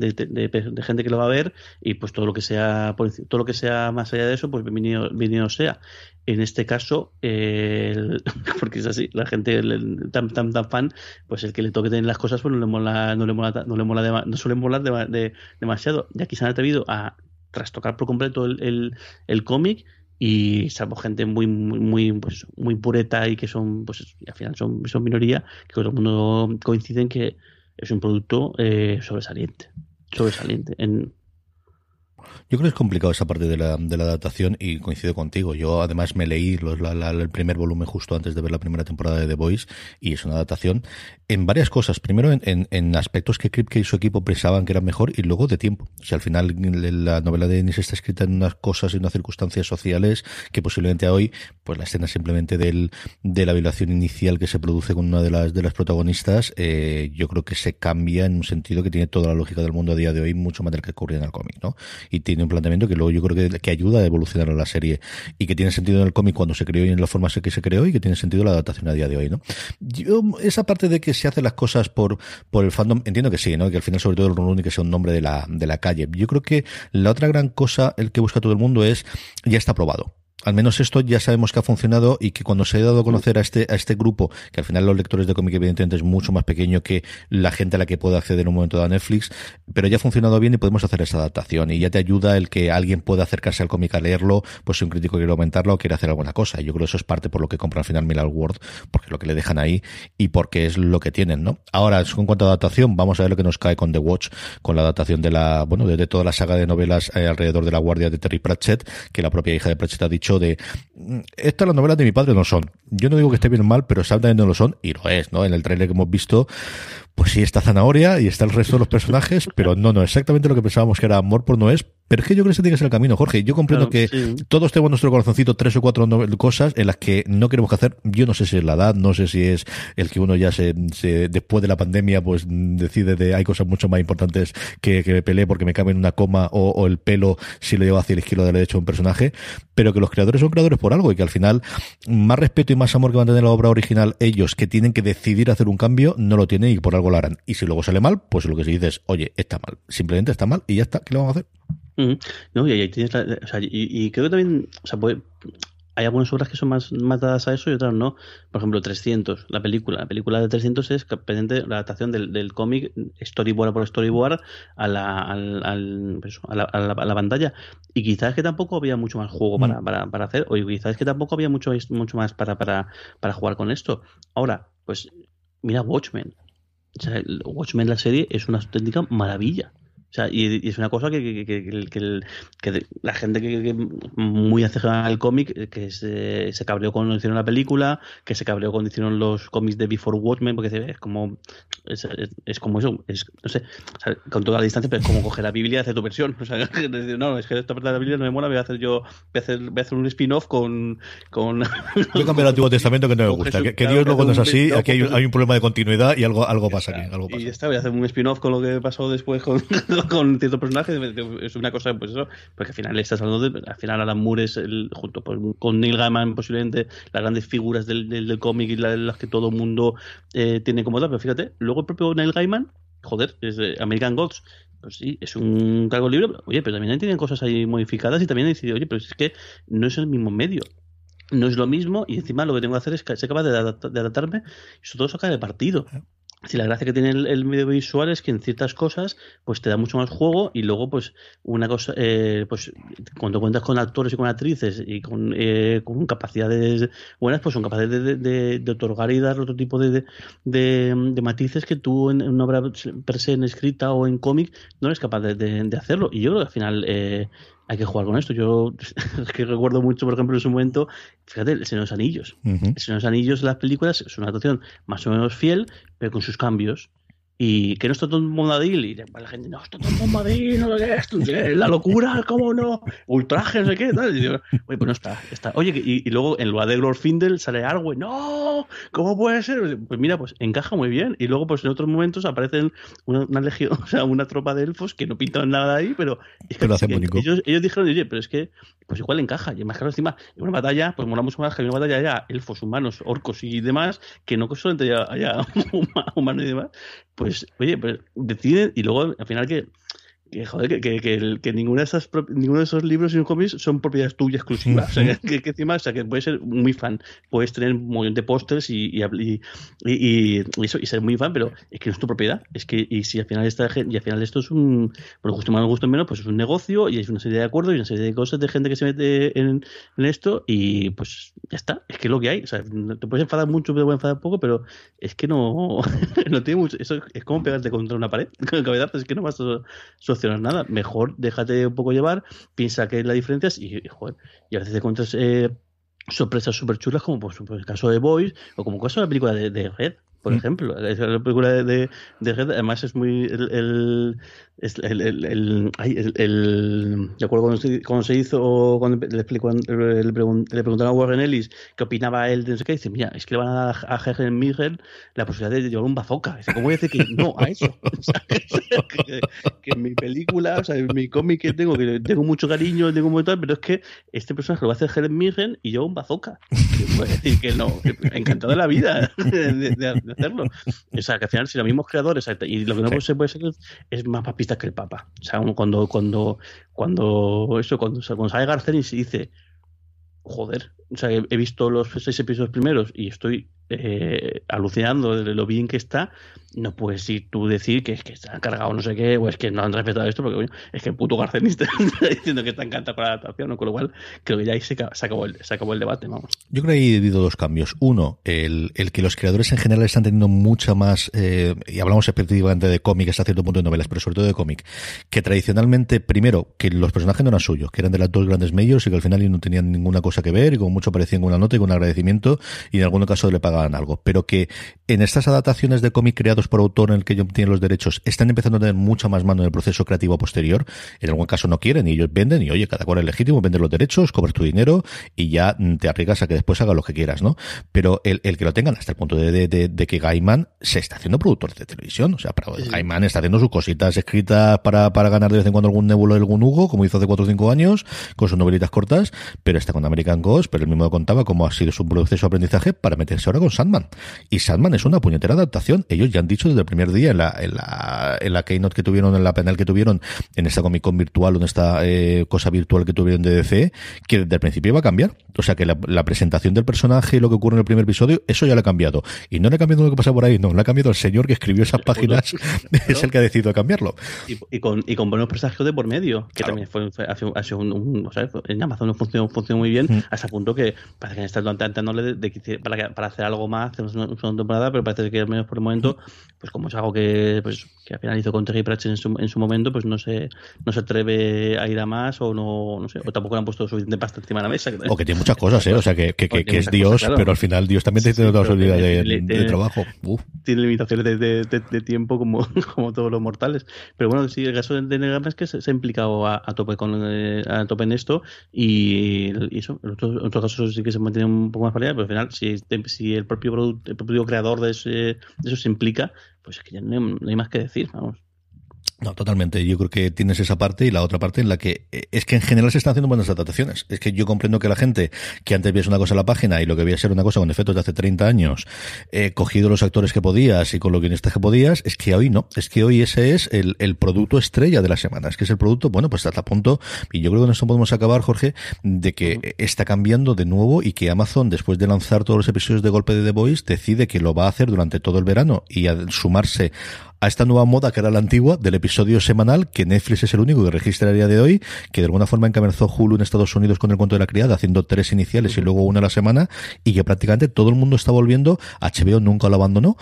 gente que lo va a ver y pues todo lo que sea todo lo que sea más allá de eso pues bienvenido, sea. En este caso porque es así la gente tan, tan tan fan pues el que le toque tener las cosas pues no le mola no le mola no le mola no suele molar demasiado. Y aquí se han atrevido a trastocar por completo el, el, el cómic y salvo gente muy muy pues muy pureta y que son pues al final son, son minoría que todo el mundo coincide en que es un producto eh, sobresaliente sobresaliente en yo creo que es complicado esa parte de la, de la adaptación y coincido contigo. Yo además me leí los, el primer volumen justo antes de ver la primera temporada de The Voice y es una adaptación en varias cosas. Primero en, en, aspectos que Kripke y su equipo pensaban que eran mejor y luego de tiempo. Si al final la novela de Dennis está escrita en unas cosas y unas circunstancias sociales que posiblemente hoy, pues la escena simplemente del, de la violación inicial que se produce con una de las, de las protagonistas, eh, yo creo que se cambia en un sentido que tiene toda la lógica del mundo a día de hoy, mucho más del que ocurría en el cómic, ¿no? Y tiene un planteamiento que luego yo creo que, que ayuda a evolucionar a la serie y que tiene sentido en el cómic cuando se creó y en la forma que se creó y que tiene sentido la adaptación a día de hoy, ¿no? Yo, esa parte de que se hacen las cosas por, por el fandom, entiendo que sí, ¿no? Que al final sobre todo el Run que sea un nombre de la, de la calle. Yo creo que la otra gran cosa, el que busca todo el mundo es, ya está probado al menos esto ya sabemos que ha funcionado y que cuando se ha dado a conocer a este, a este grupo, que al final los lectores de cómic evidentemente es mucho más pequeño que la gente a la que puede acceder en un momento dado a Netflix, pero ya ha funcionado bien y podemos hacer esa adaptación y ya te ayuda el que alguien pueda acercarse al cómic a leerlo, pues si un crítico quiere aumentarlo o quiere hacer alguna cosa. Yo creo que eso es parte por lo que compra al final Millar World, porque es lo que le dejan ahí y porque es lo que tienen, ¿no? Ahora, en cuanto a adaptación, vamos a ver lo que nos cae con The Watch, con la adaptación de la, bueno, de, toda la saga de novelas eh, alrededor de la guardia de Terry Pratchett, que la propia hija de Pratchett ha dicho de estas las novelas de mi padre no son. Yo no digo que esté bien o mal, pero exactamente no lo son, y lo es, ¿no? En el trailer que hemos visto, pues sí está Zanahoria y está el resto de los personajes, pero no, no, exactamente lo que pensábamos que era amor por no es, Pero es que yo creo que ese tiene que ser el camino, Jorge. Yo comprendo que todos tenemos nuestro corazoncito tres o cuatro cosas en las que no queremos que hacer. Yo no sé si es la edad, no sé si es el que uno ya se, después de la pandemia, pues decide de hay cosas mucho más importantes que, que me pelee porque me cabe en una coma o, el pelo si lo llevo hacia la izquierda o de la derecha un personaje, pero que los creadores son creadores por algo y que al final más respeto y más amor que van a tener la obra original ellos que tienen que decidir hacer un cambio, no lo tienen y por algo lo harán. Y si luego sale mal, pues lo que se dice es, oye, está mal. Simplemente está mal y ya está. ¿Qué le vamos a hacer? No, y ahí tienes la, o sea, y, creo que también, o sea, hay algunas obras que son más, más dadas a eso y otras no. Por ejemplo, 300, la película. La película de 300 es pendiente la adaptación del, del cómic storyboard por storyboard a la, al, al, pues a, la, a, la, pantalla. Y quizás que tampoco había mucho más juego para, mm. para, para, hacer, o quizás que tampoco había mucho, mucho más para, para, para jugar con esto. Ahora, pues mira Watchmen. O sea, Watchmen, la serie, es una auténtica maravilla. O sea, y, es una cosa que, que, que, que la gente que, muy hace al cómic, eh, que se, se, cabreó cuando hicieron la película, que se cabreó cuando hicieron los cómics de Before Watchmen, porque es como es, es, como eso, es, no sé, con toda la distancia, pero es como coger la Biblia y hacer tu versión. O sea, no, es que esta parte de la Biblia no me mola, voy a hacer yo, voy a hacer, voy a hacer un spin-off con, con... Yo cambio el Antiguo Testamento que no me gusta, que, Dios no cuando es así, aquí hay un, hay un, problema de continuidad y algo, algo pasa aquí. Algo pasa. Y está, voy a hacer un spin-off con lo que pasó después con con ciertos personajes, es una cosa, pues eso, porque al final estás hablando de, al final Alan Moore es el, junto pues, con Neil Gaiman posiblemente las grandes figuras del, del, cómic y las, que todo el mundo eh, tiene como tal, pero fíjate, luego el propio Neil Gaiman, joder, es American Gods, pues sí, es un cargo libre, oye, pero también tienen cosas ahí modificadas y también decidido, oye, pero es que no es el mismo medio no es lo mismo y encima lo que tengo que hacer es ser capaz de, adaptarme y sobre todo sacar de partido. Si la gracia que tiene el, medio visual es que en ciertas cosas pues te da mucho más juego y luego pues una cosa eh, pues cuando cuentas con actores y con actrices y con, eh, con capacidades buenas pues son capaces de, de, otorgar y dar otro tipo de, de, matices que tú en, una obra per se en escrita o en cómic no eres capaz de, hacerlo. Y yo creo que al final eh, hay que jugar con esto. Yo es que recuerdo mucho, por ejemplo, en su momento, fíjate, el Señor de los Anillos. El Señor de los Anillos las películas es una actuación más o menos fiel, pero con sus cambios y que no está todo un bombadil y la gente no está todo un bombadil no sé qué la locura cómo no ultraje no sé qué tal. Y oye pues no está, está. oye y, luego en lugar de Glorfindel sale Arwen no cómo puede ser pues mira pues encaja muy bien y luego pues en otros momentos aparecen una, legión o sea una tropa de elfos que no pintan nada ahí pero, es que, ellos, ellos dijeron oye pero es que pues igual encaja y más claro encima en una batalla pues mola mucho más que en una batalla haya elfos humanos orcos y demás que no solamente haya, haya humanos y demás pues, oye, pues deciden y luego al final que que, joder, que, que, que, ninguna de esas, ninguno de esos libros y cómics son propiedades tuyas exclusivas. O sea, que, encima, o sea, que puedes ser muy fan, puedes tener un montón de pósters y y, y, y, eso, y ser muy fan, pero es que no es tu propiedad. Es que, y si al final esta y al final esto es un, por gusto más, gusto menos, pues es un negocio y hay una serie de acuerdos y una serie de cosas de gente que se mete en, en esto y pues ya está. Es que es lo que hay. O sea, te puedes enfadar mucho, te puedes enfadar poco, pero es que no, no tiene mucho. Eso es como pegarte contra una pared. es que no vas a nada. Mejor déjate un poco llevar, piensa que es la diferencia y, joder, y a veces te encuentras eh, sorpresas súper chulas como por, el caso de Boys o como caso de la película de Red por mm. ejemplo. La, película de, de, Red, además, es muy. El, el, el, el, de acuerdo cuando se, cuando se hizo, cuando le, explicó, le, le, preguntaron a Warren Ellis qué opinaba él de no sé qué, dice: Mira, es que le van a dar a Helen Miguel la posibilidad de llevar un bazooka. Dice: ¿Cómo voy a decir que no a eso? que, que, en mi película, o sea, en mi cómic que tengo, que tengo mucho cariño, tengo mucho tal, pero es que este personaje lo va a hacer Helen Mirren y yo un bazooka. Puede decir que no, que encantado de la vida de, hacerlo. O sea, que al final, si los mismos creadores, y lo que no se puede ser es más papista que el Papa. O sea, cuando, cuando, cuando, eso, cuando, cuando sale Garcenis y dice, joder, o sea, he, visto los seis episodios primeros y estoy eh, alucinando de lo bien que está, no puedes ir tú decir que es que está cargado no sé qué, o es que no han respetado esto, porque es que el puto Garcenista está diciendo que está encantado con la adaptación, con lo cual creo que ya ahí se, acabó, el, se acabó el debate, vamos. Yo creo que he habido dos cambios. Uno, el, el, que los creadores en general están teniendo mucha más, eh, y hablamos específicamente de cómic hasta cierto punto de novelas, pero sobre todo de cómic, que tradicionalmente, primero, que los personajes no eran suyos, que eran de las dos grandes medios y que al final no tenían ninguna cosa que ver y como mucho parecían con una nota y con un agradecimiento y en algún caso le pagaban hagan algo, pero que en estas adaptaciones de cómic creados por autor en el que ellos tienen los derechos, están empezando a tener mucha más mano en el proceso creativo posterior. En algún caso no quieren y ellos venden y oye, cada cual es legítimo, venden los derechos, cobras tu dinero y ya te arriesgas a que después haga lo que quieras, ¿no? Pero el, el que lo tengan hasta el punto de, de, de, que Gaiman se está haciendo productor de televisión, o sea, para, Gaiman está haciendo sus cositas escritas para, para ganar de vez en cuando algún nebulo, algún Hugo, como hizo hace 4 o 5 años, con sus novelitas cortas, pero está con American Ghost, pero él mismo contaba cómo ha sido su proceso de aprendizaje para meterse ahora con Sandman. Y Sandman es una puñetera adaptación. Ellos ya han dicho desde el primer día en la, en la, en la keynote que tuvieron, en la panel que tuvieron, en esta Comic Con virtual o en esta eh, cosa virtual que tuvieron de DC, que desde el principio iba a cambiar. O sea que la, la, presentación del personaje y lo que ocurre en el primer episodio, eso ya lo ha cambiado. Y no le ha cambiado lo que pasa por ahí, no, le ha cambiado el señor que escribió esas páginas, es el que ha decidido cambiarlo. Y, y, con, y con buenos presagios de por medio, que también fue, fue, ha sido un, un, o sea, en Amazon funcionó, funcionó muy bien, mm. hasta el punto que parece que están planteándole de, de, de, para, para hacer algo más, hacemos una, una temporada, pero parece que al menos por el momento, pues como es algo que, pues, que al final hizo con Terry Pratchett en su, en su momento, pues no se, no se atreve a ir a más o no, no sé, o tampoco le han puesto suficiente pasta encima de la mesa. O que tiene muchas cosas, ¿eh? O sea, que, que, que, que es Dios, cosas, claro. pero al final Dios también sí, tiene toda la de, de, de, trabajo. Uf. Tiene limitaciones de, de, tiempo como, como todos los mortales. Pero bueno, sí, el caso de Negama es que se, se, ha implicado a, a tope con eh, a tope en esto y, y eso, en otros, en otros, casos sí que se mantiene un poco más variedad, pero al final, si, si el propio producto, el propio creador de, ese, de eso se implica, pues es que ya no hay, no hay más que decir, vamos. No, totalmente. Yo creo que tienes esa parte y la otra parte en la que eh, es que en general se están haciendo buenas adaptaciones. Es que yo comprendo que la gente que antes veía una cosa en la página y lo que veía ser una cosa con efectos de hace 30 años, eh, cogido los actores que podías y con los guionistas que podías, es que hoy no. Es que hoy ese es el, el producto estrella de la semana. Es que es el producto, bueno, pues hasta punto, y yo creo que en esto podemos acabar, Jorge, de que uh -huh. está cambiando de nuevo y que Amazon, después de lanzar todos los episodios de golpe de The Voice, decide que lo va a hacer durante todo el verano y al sumarse a esta nueva moda que era la antigua del episodio semanal que Netflix es el único que registra a día de hoy, que de alguna forma encabezó Hulu en Estados Unidos con el cuento de la criada, haciendo tres iniciales y luego una a la semana, y que prácticamente todo el mundo está volviendo, HBO nunca lo abandonó.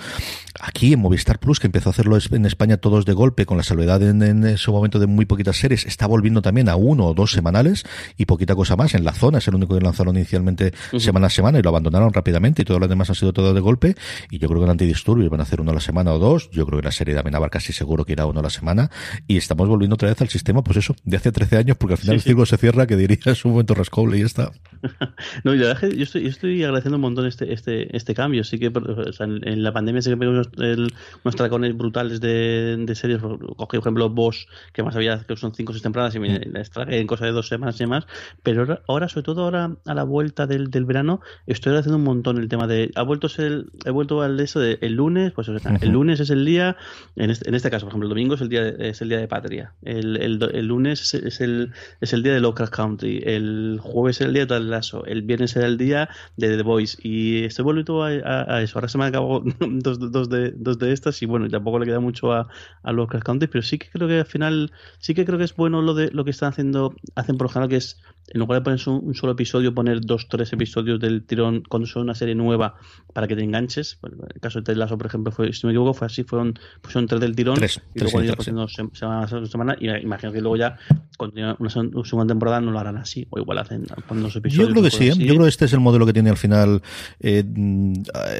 Aquí en Movistar Plus, que empezó a hacerlo en España todos de golpe, con la salvedad en, en ese momento de muy poquitas series, está volviendo también a uno o dos semanales y poquita cosa más. En la zona es el único que lanzaron inicialmente uh -huh. semana a semana y lo abandonaron rápidamente y todo lo demás ha sido todo de golpe. Y yo creo que en Antidisturbios van a hacer uno a la semana o dos. Yo creo que la serie de Amenábar casi seguro que irá uno a la semana y estamos volviendo otra vez al sistema, pues eso, de hace 13 años, porque al final sí, el círculo sí. se cierra, que diría es un momento rascable y ya está. no, yo, yo, estoy, yo estoy agradeciendo un montón este, este, este cambio. Sí que o sea, en, en, la pandemia sí que pegó unos, el, unos tracones brutales de, de series. Cogí, por ejemplo, Bosch, que más había, que son 5 o 6 temporadas, y me mm. las traje en cosa de dos semanas y demás. Pero ahora, ahora, sobre todo ahora, a la vuelta del, del verano, estoy agradeciendo un montón el tema de. Ha vuelto el, he vuelto al eso de el lunes, pues o sea, uh -huh. el lunes es el día, en este, en este caso, por ejemplo, el domingo es el día de, es el día de patria, el, el, el lunes es, es, el, es el día de Local Country, el jueves es el día de Tal Lasso, el viernes era el día de The Voice y estoy volviendo a, a, a, eso. Ahora se me acabó dos, dos, de, dos de estas y bueno, tampoco le queda mucho a, a Local Country, pero sí que creo que al final, sí que creo que es bueno lo de lo que están haendo, hacen por lo general que es en lugar de poner un, un, solo episodio, poner dos, tres episodios del tirón cuando son una serie nueva para que te enganches. Bueno, el caso de Ted Lasso, por ejemplo, fue, si no me equivoco, fue así, fueron, pusieron tres del tirón tres, y luego iban poniendo semana a semana y imagino que luego ya continúa una segunda temporada no lo harán así, o igual hacen poniendo los episodios. Yo creo que sí, ¿eh? yo creo que este es el modelo que tiene al final. Eh,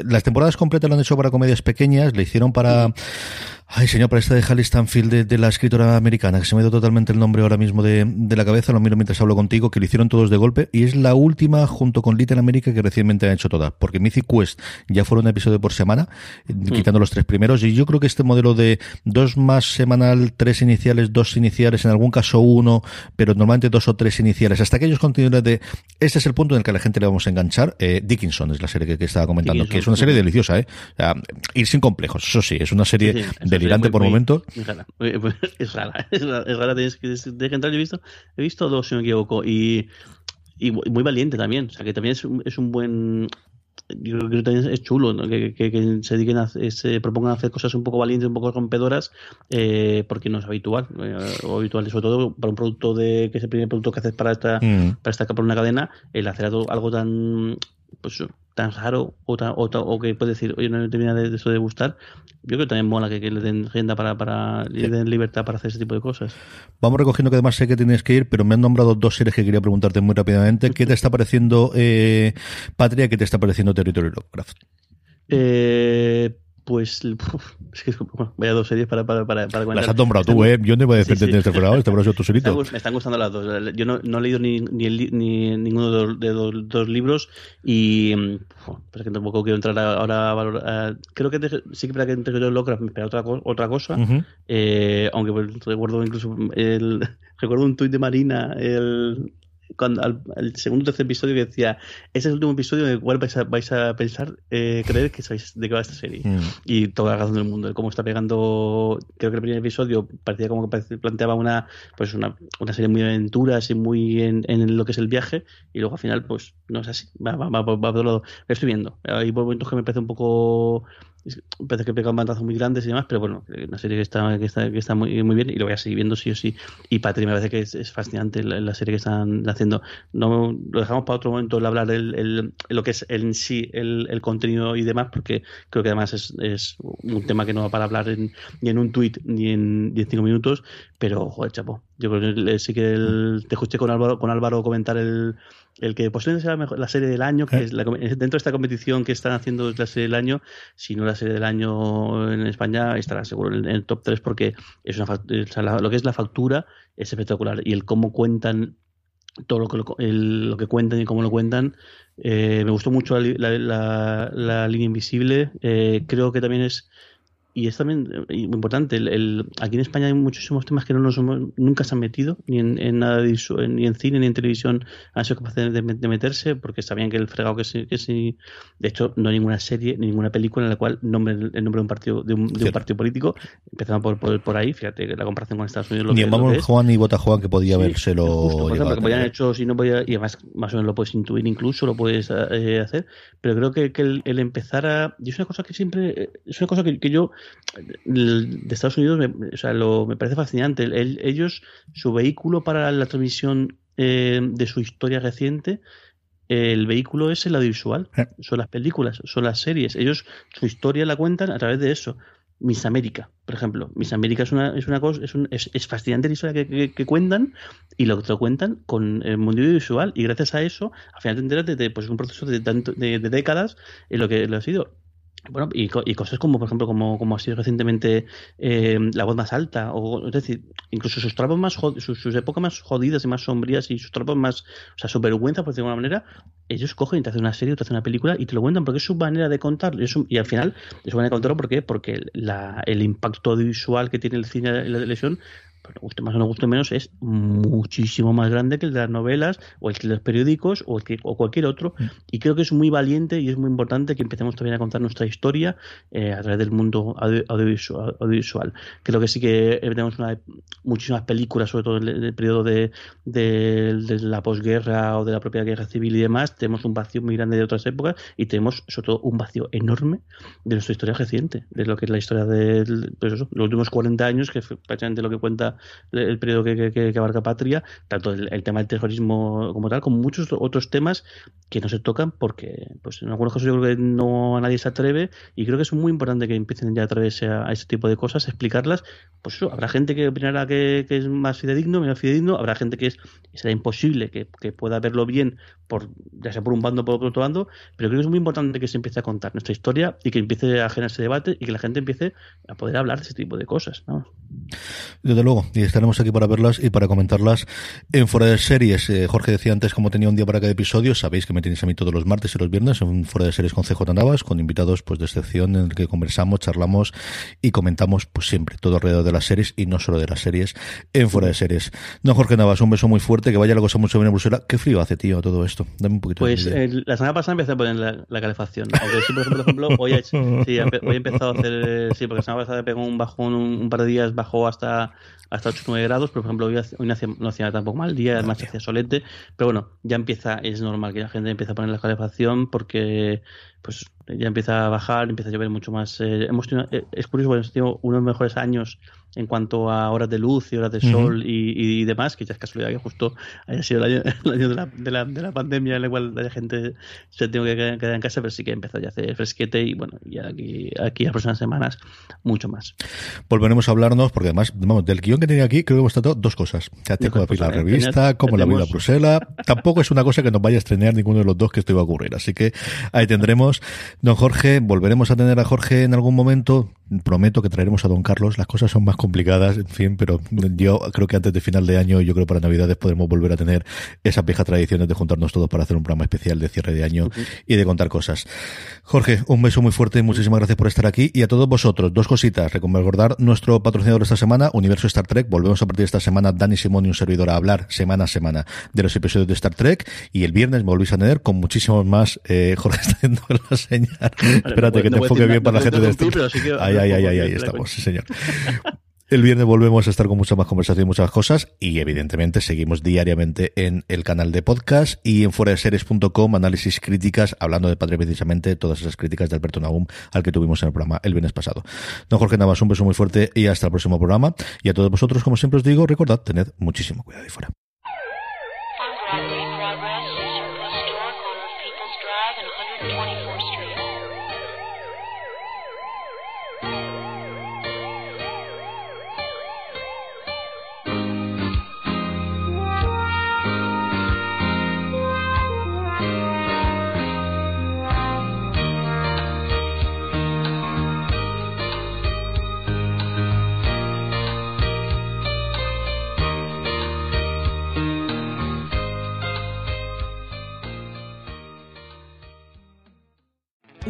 las temporadas completas lo han hecho para comedias pequeñas, le hicieron para... Mm Ay, señor, para esta de Hallie Stanfield, de, de, la escritora americana, que se me ha ido totalmente el nombre ahora mismo de, de, la cabeza, lo miro mientras hablo contigo, que lo hicieron todos de golpe, y es la última, junto con Little America, que recientemente han hecho todas, porque Mythic Quest ya fueron un episodio por semana, mm. quitando los tres primeros, y yo creo que este modelo de dos más semanal, tres iniciales, dos iniciales, en algún caso uno, pero normalmente dos o tres iniciales, hasta aquellos contenidos de, este es el punto en el que a la gente le vamos a enganchar, eh, Dickinson es la serie que, que estaba comentando, Dickinson, que es una serie deliciosa, eh, o sea, ir sin complejos, eso sí, es una serie sí, sí, de delirante por muy, momento. Muy rara. Es rara, es rara, es rara tienes que, de que entrar. He visto, he visto dos, si no me equivoco, y, y muy valiente también. O sea, que también es un, es un buen. Yo creo que también es chulo ¿no? que, que, que, se dediquen a, se propongan hacer cosas un poco valientes, un poco rompedoras, eh, porque no es habitual, eh, o habitual, sobre todo para un producto de que es el primer producto que haces para esta, mm. para esta para una cadena, el hacer algo, algo tan pues tan raro o, tan, o, o, que puede decir, oye, no me termina de, de, eso de gustar, yo creo que también mola que, que le den agenda para, para le den libertad para hacer ese tipo de cosas. Vamos recogiendo que además sé que tienes que ir, pero me han nombrado dos series que quería preguntarte muy rápidamente. ¿Qué te está pareciendo eh, Patria? ¿Qué te está pareciendo Territory Lovecraft? Eh, pues es que bueno, vaya dos series para, para, para, para Las has nombrado tú, ¿eh? Yo no voy a decirte sí, sí. este programa, este programa tu solito. Me están gustando las dos. Yo no, no he leído ni, ni, el, ni ninguno de los, de los dos libros y pues que tampoco quiero entrar ahora a valorar. Creo que te, sí que para que entre yo Lovecraft me espera otra, otra cosa, uh -huh. eh, aunque pues, recuerdo incluso el, recuerdo un tuit de Marina el cuando al, al segundo o tercer episodio que decía ese es el último episodio en el cual vais a, vais a pensar eh, creer que sabéis de qué va esta serie mm. y toda la razón del mundo cómo está pegando creo que el primer episodio parecía como que planteaba una pues una, una serie muy de aventuras y muy en, en, lo que es el viaje y luego al final pues no es así va, va, va, va por otro lado. Lo estoy viendo. Hay momentos que me parece un poco parece que pega un bandazos muy grandes y demás, pero bueno, una serie que está, que está, que está muy, muy bien y lo voy a seguir viendo sí o sí. Y Patri me parece que es, es fascinante la, la, serie que están haciendo. No lo dejamos para otro momento el hablar el, el, lo que es en sí el, el, contenido y demás, porque creo que además es, es un tema que no va para hablar en, ni en un tuit ni en, ni en cinco minutos, pero joder, chapo. Yo creo que sí que te escuché con Álvaro, con Álvaro comentar el, el que posiblemente sea la, mejor, la serie del año, que es la, dentro de esta competición que están haciendo la serie del año, si no la serie del año en España, estará seguro en, en el top 3 porque es una, o sea, la, lo que es la factura es espectacular y el cómo cuentan todo lo que, el, lo que cuentan y cómo lo cuentan. Eh, me gustó mucho la, la, la línea invisible. Eh, creo que también es y es también muy importante. El, el, aquí en España hay muchísimos temas que no nos nunca se han metido, ni en, en nada de, ni en cine ni en televisión han sido capaces de, de, meterse, porque sabían que el fregado que sí, que sí. De hecho, no hay ninguna serie, ni ninguna película en la cual nombre el nombre de un partido, de un, de un partido político, empezando por, por, por, ahí, fíjate la comparación con Estados Unidos. Lo ni que, vamos Juan ni Bota Juan que podía sí, habérselo. Justo, por ejemplo, que podían hecho, si no podía, y además más o menos lo puedes intuir, incluso lo puedes eh, hacer, pero creo que, que el, el, empezar a. Y es una cosa que siempre. Es una cosa que, que yo de Estados Unidos me, o sea, lo, me parece fascinante. El, ellos, su vehículo para la transmisión eh, de su historia reciente, el vehículo es el audiovisual, eh. son las películas, son las series. Ellos su historia la cuentan a través de eso. Miss América, por ejemplo. Miss América es una, es una cosa, es, un, es, es fascinante la historia que, que, que, cuentan y lo que te lo cuentan con el mundo audiovisual y gracias a eso, al final te enteras de, de pues, un proceso de, tanto, de, de décadas en lo que lo ha sido bueno, y, y, cosas como, por ejemplo, como, como ha sido recientemente eh, La voz más alta, o es decir, incluso sus trapos más sus, épocas más jodidas y más sombrías y sus trapos más, o sea, su vergüenza, por decirlo de alguna manera, ellos cogen y te hacen una serie, te hacen una película y te lo cuentan porque es su manera de contarlo. Y, y al final, es su manera de contarlo, ¿por qué? Porque la, el impacto audiovisual que tiene el cine la televisión nos guste más o nos guste menos, es muchísimo más grande que el de las novelas o el de los periódicos o, el que, o cualquier otro. Y creo que es muy valiente y es muy importante que empecemos también a contar nuestra historia eh, a través del mundo audio, audiovisual, audiovisual. Creo que sí que tenemos una, muchísimas películas, sobre todo en el, periodo de, de, de, la posguerra o de la propia guerra civil y demás. Tenemos un vacío muy grande de otras épocas y tenemos, sobre todo, un vacío enorme de nuestra historia reciente, de lo que es la historia de pues eso, los últimos 40 años, que es prácticamente lo que cuenta el periodo que, abarca Patria, tanto el, tema del terrorismo como tal, como muchos otros temas que no se tocan porque pues en algunos casos yo creo que no a nadie se atreve y creo que es muy importante que empiecen ya a atreverse a, a ese tipo de cosas, explicarlas. Pues eso, habrá gente que opinará que, es más fidedigno, menos fidedigno, habrá gente que es será imposible que, pueda verlo bien por ya sea por un bando o por otro bando, pero creo que es muy importante que se empiece a contar nuestra historia y que empiece a generarse debate y que la gente empiece a poder hablar de ese tipo de cosas. Desde luego, y estaremos aquí para verlas y para comentarlas en fuera de series. Eh, Jorge decía antes cómo tenía un día para cada episodio. Sabéis que me tenéis a mí todos los martes y los viernes en fuera de series con CJ Navas, con invitados pues de excepción en el que conversamos, charlamos y comentamos pues siempre todo alrededor de las series y no solo de las series en fuera de series. No, Jorge Navas, un beso muy fuerte, que vaya la cosa mucho bien en Bruselas. Qué frío hace, tío, todo esto. Dame un poquito Pues eh, la semana pasada empecé a poner la, la calefacción. Aunque sí, por ejemplo, por ejemplo hoy, he, sí, hoy he empezado a hacer, sí, porque la semana pasada pegó un bajón, un, un par de días bajó hasta hasta 8 o 9 grados, pero por ejemplo hoy, hoy no, hacía, no hacía tampoco mal día, además hacía solete, pero bueno, ya empieza, es normal que la gente empiece a poner la calefacción porque pues ya empieza a bajar, empieza a llover mucho más. Eh, hemos tenido, eh, es curioso, bueno, hemos tenido unos mejores años en cuanto a horas de luz y horas de sol uh -huh. y, y, demás, que ya es casualidad que justo haya sido el año, el año de, la, de, la, de, la, pandemia en el cual la gente se tiene que quedar en casa, pero sí que empezó ya a hacer fresquete y bueno, y aquí, aquí las próximas semanas mucho más. Volveremos a hablarnos, porque además, vamos, del guion que tenía aquí, creo que hemos tratado dos cosas. Ya tengo la pues, revista, como la vida Bruselas. Tampoco es una cosa que nos vaya a estrenar ninguno de los dos que esto iba a ocurrir, así que ahí tendremos. Don Jorge, volveremos a tener a Jorge en algún momento prometo que traeremos a don Carlos. Las cosas son más complicadas, en fin, pero yo creo que antes de final de año, yo creo para Navidades podremos volver a tener esas viejas tradiciones de juntarnos todos para hacer un programa especial de cierre de año y de contar cosas. Jorge, un beso muy fuerte, muchísimas gracias por estar aquí y a todos vosotros, dos cositas. Recordar nuestro patrocinador esta semana, Universo Star Trek. Volvemos a partir de esta semana, Dani Simón y un servidor a hablar semana a semana de los episodios de Star Trek y el viernes me volvéis a tener con muchísimos más. Eh, Jorge está haciendo la señal. Espérate que te enfoque bien para la gente de Star Trek ay, ay, ay, ahí estamos, sí, señor. El viernes volvemos a estar con mucha más conversación y muchas cosas y evidentemente seguimos diariamente en el canal de podcast y en fueradeseries.com análisis críticas hablando de padre precisamente todas esas críticas de Alberto Nahum al que tuvimos en el programa el viernes pasado. Don Jorge Navas, un beso muy fuerte y hasta el próximo programa y a todos vosotros como siempre os digo recordad tened muchísimo cuidado ahí fuera.